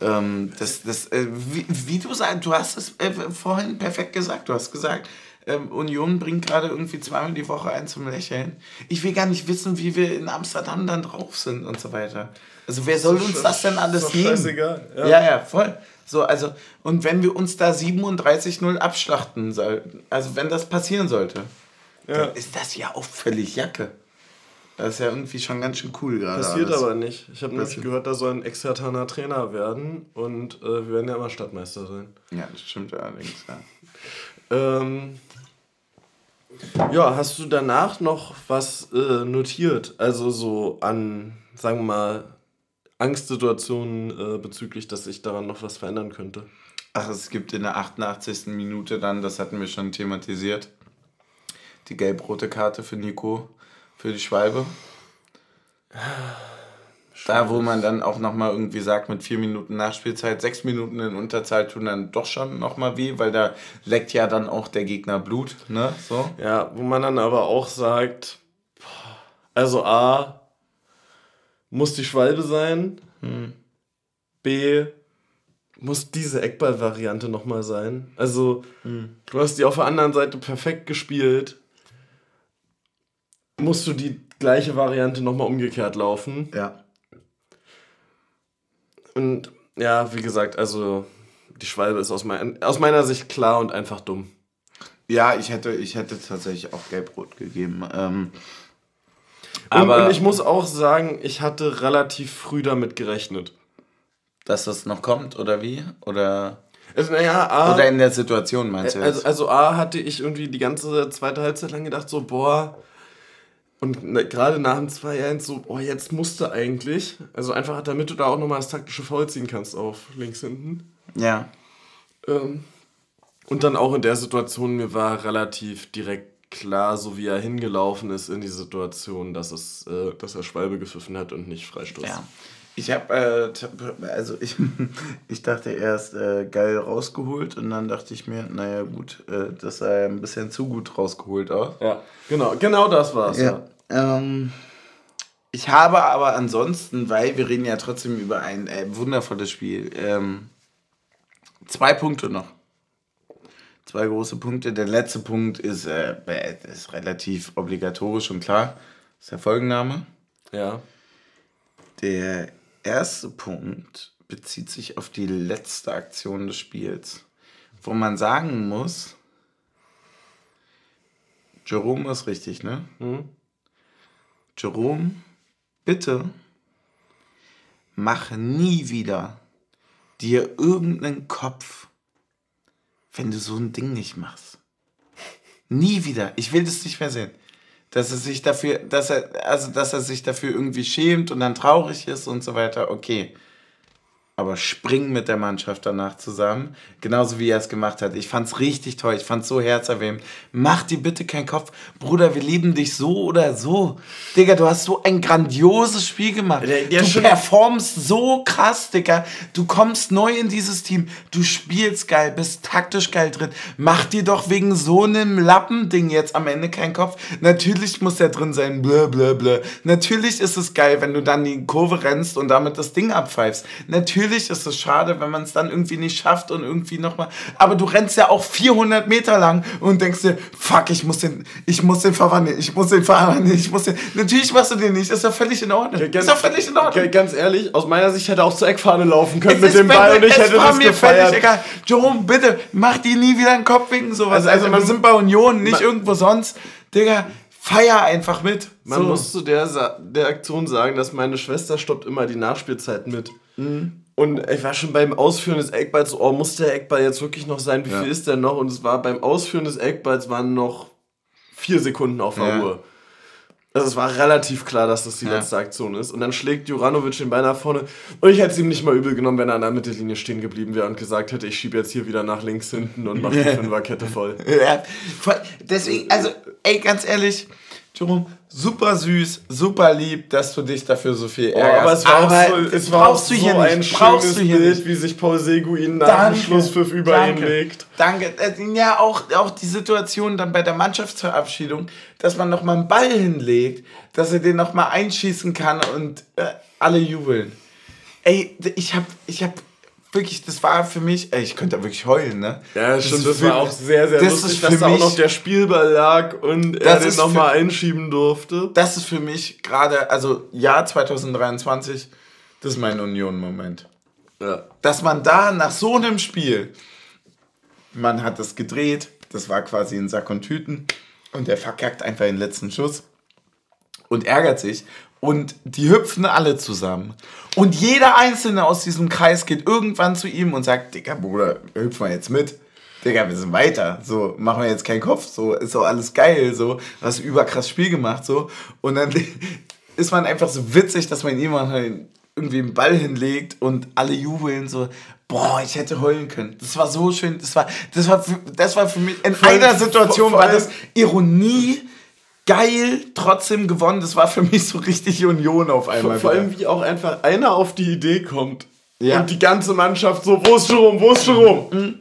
Ähm, das, das, äh, wie, wie, du sagst, du hast es äh, vorhin perfekt gesagt, du hast gesagt, ähm, Union bringt gerade irgendwie zweimal die Woche ein zum Lächeln. Ich will gar nicht wissen, wie wir in Amsterdam dann drauf sind und so weiter. Also wer soll uns das denn alles nehmen? Scheißegal. Ja. ja, ja, voll. So, also, und wenn wir uns da 37-0 abschlachten sollten, also wenn das passieren sollte, ja. dann ist das ja auch völlig Jacke. Das ist ja irgendwie schon ganz schön cool gerade. Passiert alles. aber nicht. Ich habe nämlich gehört, da soll ein externer Trainer werden und äh, wir werden ja immer Stadtmeister sein. Ja, das stimmt allerdings, ja. Ähm, ja, hast du danach noch was äh, notiert? Also so an, sagen wir mal, Angstsituationen äh, bezüglich, dass sich daran noch was verändern könnte? Ach, es gibt in der 88. Minute dann, das hatten wir schon thematisiert, die gelb-rote Karte für Nico, für die Schwalbe. Da, wo man dann auch nochmal irgendwie sagt, mit vier Minuten Nachspielzeit, sechs Minuten in Unterzahl tun dann doch schon nochmal weh, weil da leckt ja dann auch der Gegner Blut, ne? So. Ja, wo man dann aber auch sagt, also A, muss die Schwalbe sein, B, muss diese Eckball-Variante nochmal sein. Also, du hast die auf der anderen Seite perfekt gespielt, musst du die gleiche Variante nochmal umgekehrt laufen. Ja. Und ja, wie gesagt, also die Schwalbe ist aus, mein, aus meiner Sicht klar und einfach dumm. Ja, ich hätte, ich hätte tatsächlich auch gelb-rot gegeben. Ähm, Aber aber und ich muss auch sagen, ich hatte relativ früh damit gerechnet. dass das noch kommt, oder wie? Oder, Also, naja, A, oder in der Situation meinst du jetzt? also, also A hatte ich irgendwie die ganze zweite Halbzeit lang gedacht, so, boah, und ne, gerade nach dem 2-1 so, boah, jetzt musste eigentlich. Also einfach, damit du da auch nochmal das taktische Foul ziehen kannst auf links hinten. ja. Ähm, und dann auch in der Situation, mir war relativ direkt klar, so wie er hingelaufen ist in die Situation, dass, es, äh, dass er Schwalbe gepfiffen hat und nicht Freistoß. Ja. Ich habe, äh, also ich, ich dachte erst äh, geil rausgeholt und dann dachte ich mir, naja gut, äh, das sah ja ein bisschen zu gut rausgeholt aus. ja, genau, genau das war's. Ja. Ähm, ich habe aber ansonsten, weil wir reden ja trotzdem über ein äh, wundervolles Spiel, ähm, zwei Punkte noch. Zwei große Punkte. Der letzte Punkt ist, äh, ist relativ obligatorisch und klar. Das ist der Folgenname. ja. Der erste Punkt bezieht sich auf die letzte Aktion des Spiels, wo man sagen muss, Jerome ist richtig, ne? Mhm. Jerome, bitte mach nie wieder dir irgendeinen Kopf, wenn du so ein Ding nicht machst. Nie wieder. Ich will das nicht mehr sehen. Dass er sich dafür, dass er, also dass er sich dafür irgendwie schämt und dann traurig ist und so weiter, okay. Aber spring mit der Mannschaft danach zusammen, genauso wie er es gemacht hat. Ich fand's richtig toll, ich fand's so herzerwärmend. Mach dir bitte keinen Kopf. Bruder, wir lieben dich so oder so. Digga, du hast so ein grandioses Spiel gemacht. Der- der du performst so krass, Digga. Du kommst neu in dieses Team. Du spielst geil, bist taktisch geil drin. Mach dir doch wegen so einem Lappending jetzt am Ende keinen Kopf. Natürlich muss der drin sein, blö, blö, blö. Natürlich ist es geil, wenn du dann die Kurve rennst und damit das Ding abpfeifst. Natürlich ist es schade, wenn man es dann irgendwie nicht schafft und irgendwie nochmal. Aber du rennst ja auch 400 Meter lang und denkst dir, fuck, ich muss den, ich muss den verwandeln, ich muss den verwandeln, ich muss den. Natürlich machst du den nicht, ist doch völlig in Ordnung. ist doch völlig in Ordnung. Ganz ehrlich, aus meiner Sicht hätte er auch zur Eckfahne laufen können Es mit dem Ball und ich hätte war das mir völlig gefeiert. egal. Jerome, bitte, mach dir nie wieder einen Kopf wegen sowas. Also- Also, also wir sind bei Union, nicht irgendwo sonst. Digga, feier einfach mit. Man So. muss zu der, Sa- der Aktion sagen, dass meine Schwester stoppt immer die Nachspielzeit mit. Mhm. Und ich war schon beim Ausführen des Eckballs so, oh, muss der Eckball jetzt wirklich noch sein? Wie Ja. viel ist der noch? Und es war beim Ausführen des Eckballs waren noch vier Sekunden auf der Ja. Uhr. Also es war relativ klar, dass das die Ja. letzte Aktion ist. Und dann schlägt Juranovic den Ball nach vorne. Und ich hätte es ihm nicht mal übel genommen, wenn er an der Mittellinie stehen geblieben wäre und gesagt hätte, ich schiebe jetzt hier wieder nach links hinten und mache die Fünferkette voll. Ja, voll- deswegen, also, ey, ganz ehrlich, Jerome, super süß, super lieb, dass du dich dafür so viel Oh, ärgerst. aber es war auch Aber so, es war auch brauchst so du hier ein nicht, brauchst schönes du hier Bild, nicht. wie sich Paul Seguin nach dem Schlusspfiff über ihn danke, legt. Danke. Äh, Ja, auch, auch die Situation dann bei der Mannschaftsverabschiedung, dass man nochmal einen Ball hinlegt, dass er den nochmal einschießen kann und äh, alle jubeln. Ey, ich hab, ich hab wirklich, das war für mich, ey, ich könnte da wirklich heulen, ne? Ja, Das stimmt, das war auch sehr, sehr das lustig, dass da auch noch der Spielball lag und er den nochmal einschieben durfte. Das ist für mich gerade, also Jahr 2023, das ist mein Union-Moment. Ja. dass man da nach so einem Spiel, man hat das gedreht, das war quasi in Sack und Tüten und der verkackt einfach den letzten Schuss. und ärgert sich. Und die hüpfen alle zusammen. Und jeder Einzelne aus diesem Kreis geht irgendwann zu ihm und sagt, Digga, Bruder, hüpfen wir jetzt mit. Digga, wir sind weiter. So, machen wir jetzt keinen Kopf. So, ist doch alles geil. So, hast überkrass Spiel gemacht. So. Und dann ist man einfach so witzig, dass man jemanden irgendwie einen Ball hinlegt und alle jubeln so, boah, ich hätte heulen können. Das war so schön. Das war, das war, für, das war für mich, in einer Situation war das Ironie, geil, trotzdem gewonnen. Das war für mich so richtig Union auf einmal. Vor, vor allem, wie auch einfach einer auf die Idee kommt. Ja. Und die ganze Mannschaft so, wo ist Jerome, wo ist Jerome? Mhm.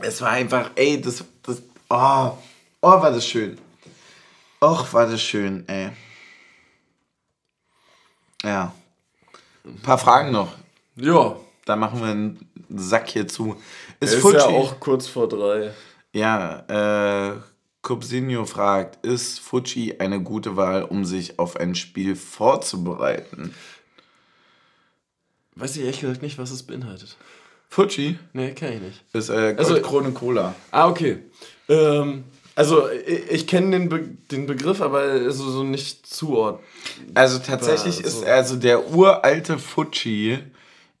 Es war einfach, ey, das, das, oh, oh, war das schön. Och, war das schön, ey. Ja. Ein paar Fragen noch. Ja. Da machen wir einen Sack hier zu. Ist, ist ja auch kurz vor drei. Ja, äh, Cubsinho fragt, ist Fuji eine gute Wahl, um sich auf ein Spiel vorzubereiten? Weiß ich ehrlich gesagt nicht, was es beinhaltet. Fuji? Nee, kenne ich nicht. Ist äh, also, Krone Cola. Ah, okay. Ähm, also ich, ich kenne den, Be den Begriff, aber also so nicht zuordnen. Also tatsächlich also. ist also der uralte Fuji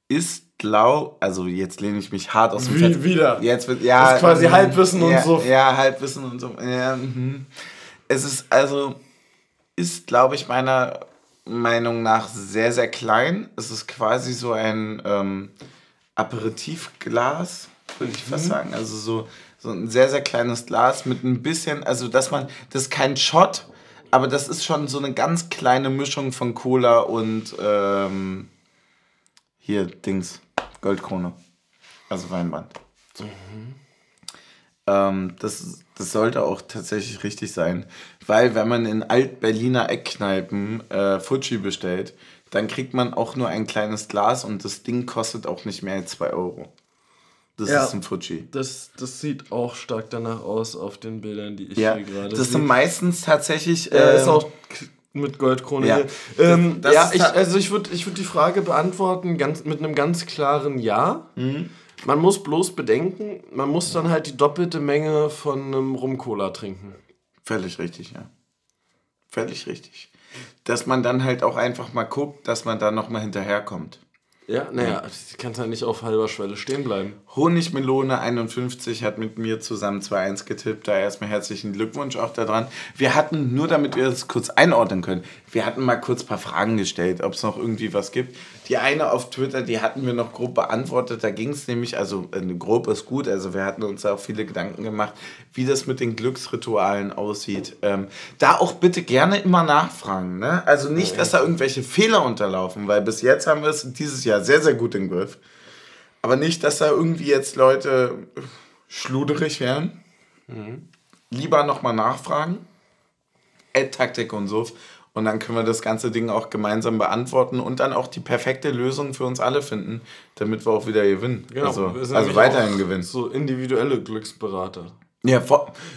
ist glaub, also jetzt lehne ich mich hart aus dem Wie, Wieder. Jetzt wird, ja. Das ist quasi Halbwissen ja, und so. Ja, Halbwissen und so. Ja, mhm. Es ist also, ist glaube ich meiner Meinung nach sehr, sehr klein. Es ist quasi so ein ähm, Aperitivglas, würde ich fast mhm. sagen. Also so, so ein sehr, sehr kleines Glas mit ein bisschen, also dass man, das ist kein Shot, aber das ist schon so eine ganz kleine Mischung von Cola und ähm, hier Dings. Goldkrone. Also Weinband. Mhm. Ähm, das, das sollte auch tatsächlich richtig sein. Weil wenn man in Alt-Berliner Eckkneipen äh, Fuji bestellt, dann kriegt man auch nur ein kleines Glas und das Ding kostet auch nicht mehr als 2 Euro. Das ja, ist ein Fuji. Das, das sieht auch stark danach aus auf den Bildern, die ich ja, hier gerade sehe. Das sind meistens tatsächlich. Äh, ist ähm, auch mit Goldkrone ja. Ähm, ja, ich, also ich würde ich würd die Frage beantworten ganz, mit einem ganz klaren Ja. Mhm. Man muss bloß bedenken, man muss dann halt die doppelte Menge von einem Rum-Cola trinken. Völlig richtig, ja. Völlig richtig. Dass man dann halt auch einfach mal guckt, dass man da nochmal hinterherkommt. Ja, naja, ja. kann ja nicht auf halber Schwelle stehen bleiben. Honigmelone 51 hat mit mir zusammen 2-1 getippt. Da erstmal herzlichen Glückwunsch auch daran. Wir hatten, nur damit wir das kurz einordnen können, wir hatten mal kurz ein paar Fragen gestellt, ob es noch irgendwie was gibt. Die eine auf Twitter, die hatten wir noch grob beantwortet. Da ging es nämlich, also äh, grob ist gut, also wir hatten uns da auch viele Gedanken gemacht, wie das mit den Glücksritualen aussieht. Ähm, da auch bitte gerne immer nachfragen. Ne? Also nicht, dass da irgendwelche Fehler unterlaufen, weil bis jetzt haben wir es dieses Jahr sehr, sehr gut im Griff. Aber nicht, dass da irgendwie jetzt Leute schluderig werden. Mhm. Lieber nochmal nachfragen. Ad Taktik und so und dann können wir das ganze Ding auch gemeinsam beantworten und dann auch die perfekte Lösung für uns alle finden, damit wir auch wieder gewinnen. Genau, also, also weiterhin gewinnen. So individuelle Glücksberater. Ja,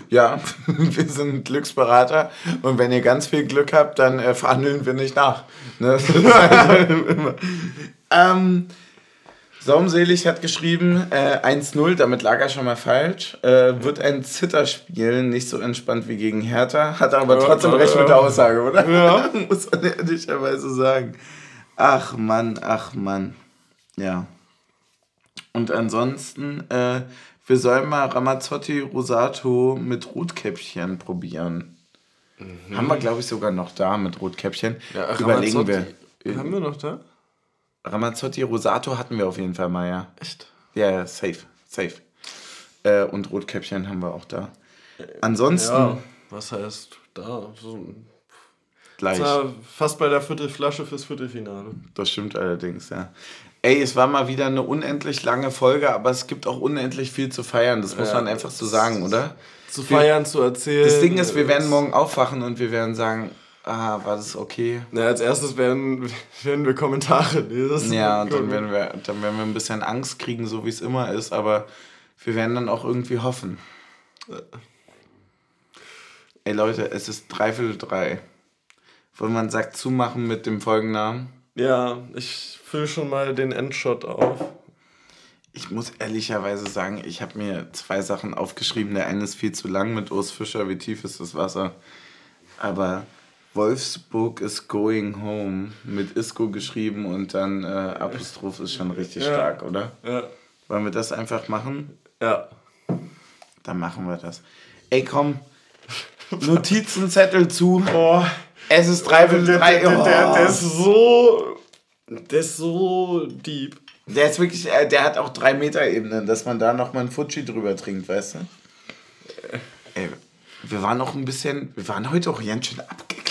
ja, wir sind Glücksberater und wenn ihr ganz viel Glück habt, dann äh, verhandeln wir nicht nach. Ne? ähm, Saumselig hat geschrieben, äh, 1-0, damit lag er schon mal falsch. Äh, wird ein Zitterspiel nicht so entspannt wie gegen Hertha, hat aber ja, trotzdem ja, recht mit der Aussage, oder? Ja. Muss man ehrlicherweise sagen. Ach Mann, ach Mann. Ja. Und ansonsten, äh, wir sollen mal Ramazzotti Rosato mit Rotkäppchen probieren. Mhm. Haben wir, glaube ich, sogar noch da mit Rotkäppchen. Ja, Überlegen wir. Haben wir noch da? Ramazzotti Rosato hatten wir auf jeden Fall mal, ja. Echt? Ja, ja safe, safe. Äh, und Rotkäppchen haben wir auch da. Ansonsten. Ja, was heißt da? So Gleich. fast bei der Viertelflasche fürs Viertelfinale. Das stimmt allerdings, ja. Ey, es war mal wieder eine unendlich lange Folge, aber es gibt auch unendlich viel zu feiern. Das muss ja, man einfach so sagen, oder? Zu feiern, wir, zu erzählen. Das Ding ist, wir werden morgen aufwachen und wir werden sagen, ah, war das okay? Na, als erstes werden, werden wir Kommentare lesen. Ja, und dann werden, wir, dann werden wir ein bisschen Angst kriegen, so wie es immer ist, aber wir werden dann auch irgendwie hoffen. Ey Leute, es ist dreiviertel drei. Wollen wir einen Sack zumachen mit dem Folgennamen? Ja, ich fülle schon mal den Endshot auf. Ich muss ehrlicherweise sagen, ich habe mir zwei Sachen aufgeschrieben. Der eine ist viel zu lang mit Urs Fischer, wie tief ist das Wasser. Aber Wolfsburg is going home mit Isco geschrieben und dann äh, Apostroph ist schon richtig ja. stark, oder? Ja. Wollen wir das einfach machen? Ja. Dann machen wir das. Ey, komm. Notizenzettel zu. Oh. Es ist drei für drei. Der, der, der, der, ist so. Der ist so deep. Der ist wirklich, äh, der hat auch drei Meter Ebenen, dass man da nochmal einen Fuji drüber trinkt, weißt du? Ey, wir waren noch ein bisschen, wir waren heute auch ganz schön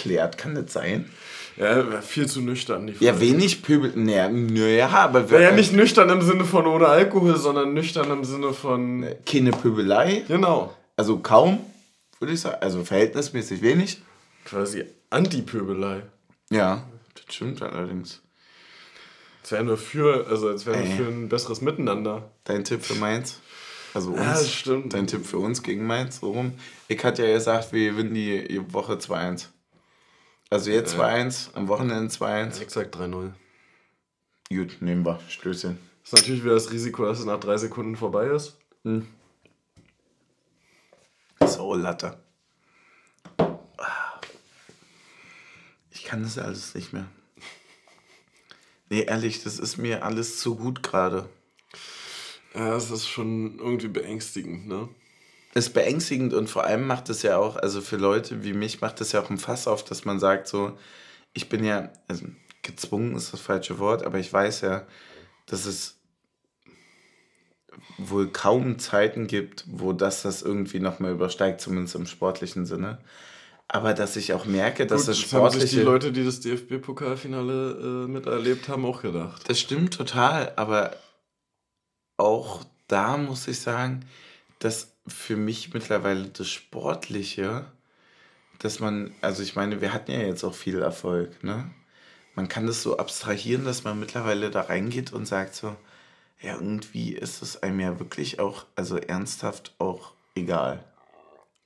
abgeklärt, kann das sein? Ja, viel zu nüchtern. Die ja, wenig Pöbel. Naja, naja aber. Wir, ja, nicht nüchtern im Sinne von ohne Alkohol, sondern nüchtern im Sinne von. Keine Pöbelei. Genau. Also kaum, würde ich sagen. Also verhältnismäßig wenig. Quasi Anti-Pöbelei. Ja, das stimmt allerdings. Es wäre nur für, also es wäre für ein besseres Miteinander. Dein Tipp für Mainz? Also uns. Ja, das stimmt. Dein Tipp für uns gegen Mainz, so rum. Ich hatte ja gesagt, wir gewinnen die Woche 2-1. Also jetzt 2-1, am Wochenende 2-1. Ich sag 3-0. Gut, nehmen wir. Stößchen. Ist natürlich wieder das Risiko, dass es nach drei Sekunden vorbei ist. Hm. So, Latte. Ich kann das alles nicht mehr. Nee, ehrlich, das ist mir alles zu gut gerade. Ja, es ist schon irgendwie beängstigend, ne? Ist beängstigend und vor allem macht es ja auch, also für Leute wie mich macht es ja auch ein Fass auf, dass man sagt so, ich bin ja, also gezwungen ist das falsche Wort, aber ich weiß ja, dass es wohl kaum Zeiten gibt, wo das das irgendwie nochmal übersteigt, zumindest im sportlichen Sinne. Aber dass ich auch merke, dass Gut, das sportliche... Das haben die Leute, die das DFB-Pokalfinale äh, miterlebt haben, auch gedacht. Das stimmt total, aber auch da muss ich sagen, dass für mich mittlerweile das Sportliche, dass man, also ich meine, wir hatten ja jetzt auch viel Erfolg, ne? Man kann das so abstrahieren, dass man mittlerweile da reingeht und sagt so, ja, irgendwie ist es einem ja wirklich auch, also ernsthaft auch egal.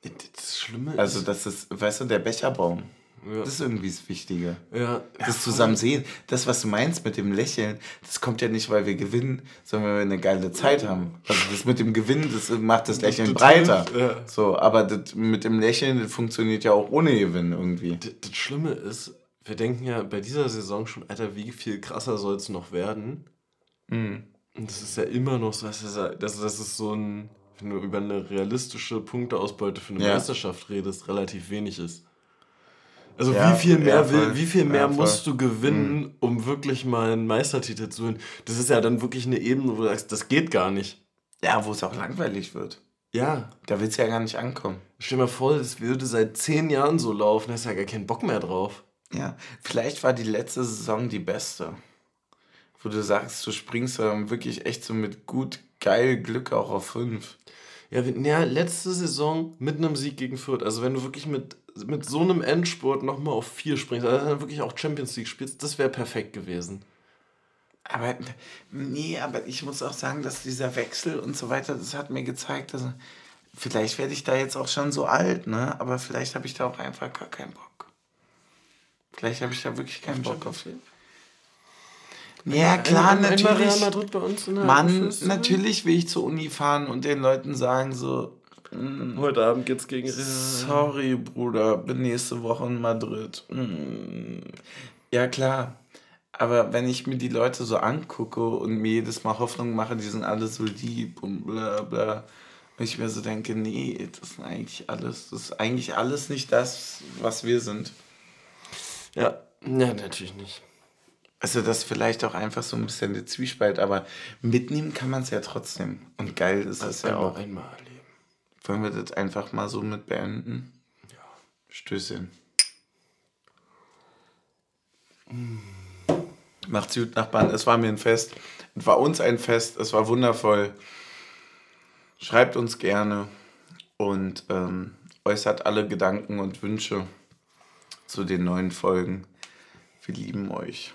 Das Schlimme also, ist. Also, das ist, weißt du, der Becherbaum. Ja. Das ist irgendwie das Wichtige. Ja. Das Zusammensehen. Das, was du meinst mit dem Lächeln, das kommt ja nicht, weil wir gewinnen, sondern weil wir eine geile Zeit haben. Also das mit dem Gewinnen, das macht das Lächeln das breiter. Ja. So, aber das mit dem Lächeln, das funktioniert ja auch ohne Gewinn irgendwie. Das, das Schlimme ist, wir denken ja bei dieser Saison schon, Alter, wie viel krasser soll es noch werden? Mhm. Und das ist ja immer noch so, das ist, das ist so ein, wenn du über eine realistische Punkteausbeute für eine ja. Meisterschaft redest, relativ wenig ist. Also ja, wie viel mehr, will, wie viel mehr ja, musst du gewinnen, mhm. um wirklich mal einen Meistertitel zu holen? Das ist ja dann wirklich eine Ebene, wo du sagst, das geht gar nicht. Ja, wo es auch langweilig wird. Ja. Da willst du ja gar nicht ankommen. Stell dir mal vor, das würde seit zehn Jahren so laufen, da hast du ja gar keinen Bock mehr drauf. Ja, vielleicht war die letzte Saison die beste. Wo du sagst, du springst dann wirklich echt so mit gut, geil Glück auch auf fünf. Ja, ja, letzte Saison mit einem Sieg gegen Fürth. Also wenn du wirklich mit mit so einem Endspurt nochmal auf vier springst, also dann wirklich auch Champions League spielst, das wäre perfekt gewesen. Aber nee, aber ich muss auch sagen, dass dieser Wechsel und so weiter, das hat mir gezeigt, dass vielleicht werde ich da jetzt auch schon so alt, ne? Aber vielleicht habe ich da auch einfach gar keinen Bock. Vielleicht habe ich da wirklich keinen Bock auf. Ja, klar, natürlich. Mann, natürlich will ich zur Uni fahren und den Leuten sagen so, Mm. Heute Abend geht's gegen Sorry, Bruder, bin nächste Woche in Madrid. Mm. Ja, klar. Aber wenn ich mir die Leute so angucke und mir jedes Mal Hoffnung mache, die sind alle so lieb und bla bla, und ich mir so denke, nee, das ist eigentlich alles, das ist eigentlich alles nicht das, was wir sind. Ja, ja, natürlich nicht. Also das ist vielleicht auch einfach so ein bisschen der Zwiespalt, aber mitnehmen kann man es ja trotzdem. Und geil ist es ja auch. Einmal wollen wir das einfach mal so mit beenden? Ja. Stößchen. Mm. Macht's gut, Nachbarn. Es war mir ein Fest. Es war uns ein Fest. Es war wundervoll. Schreibt uns gerne und ähm, äußert alle Gedanken und Wünsche zu den neuen Folgen. Wir lieben euch.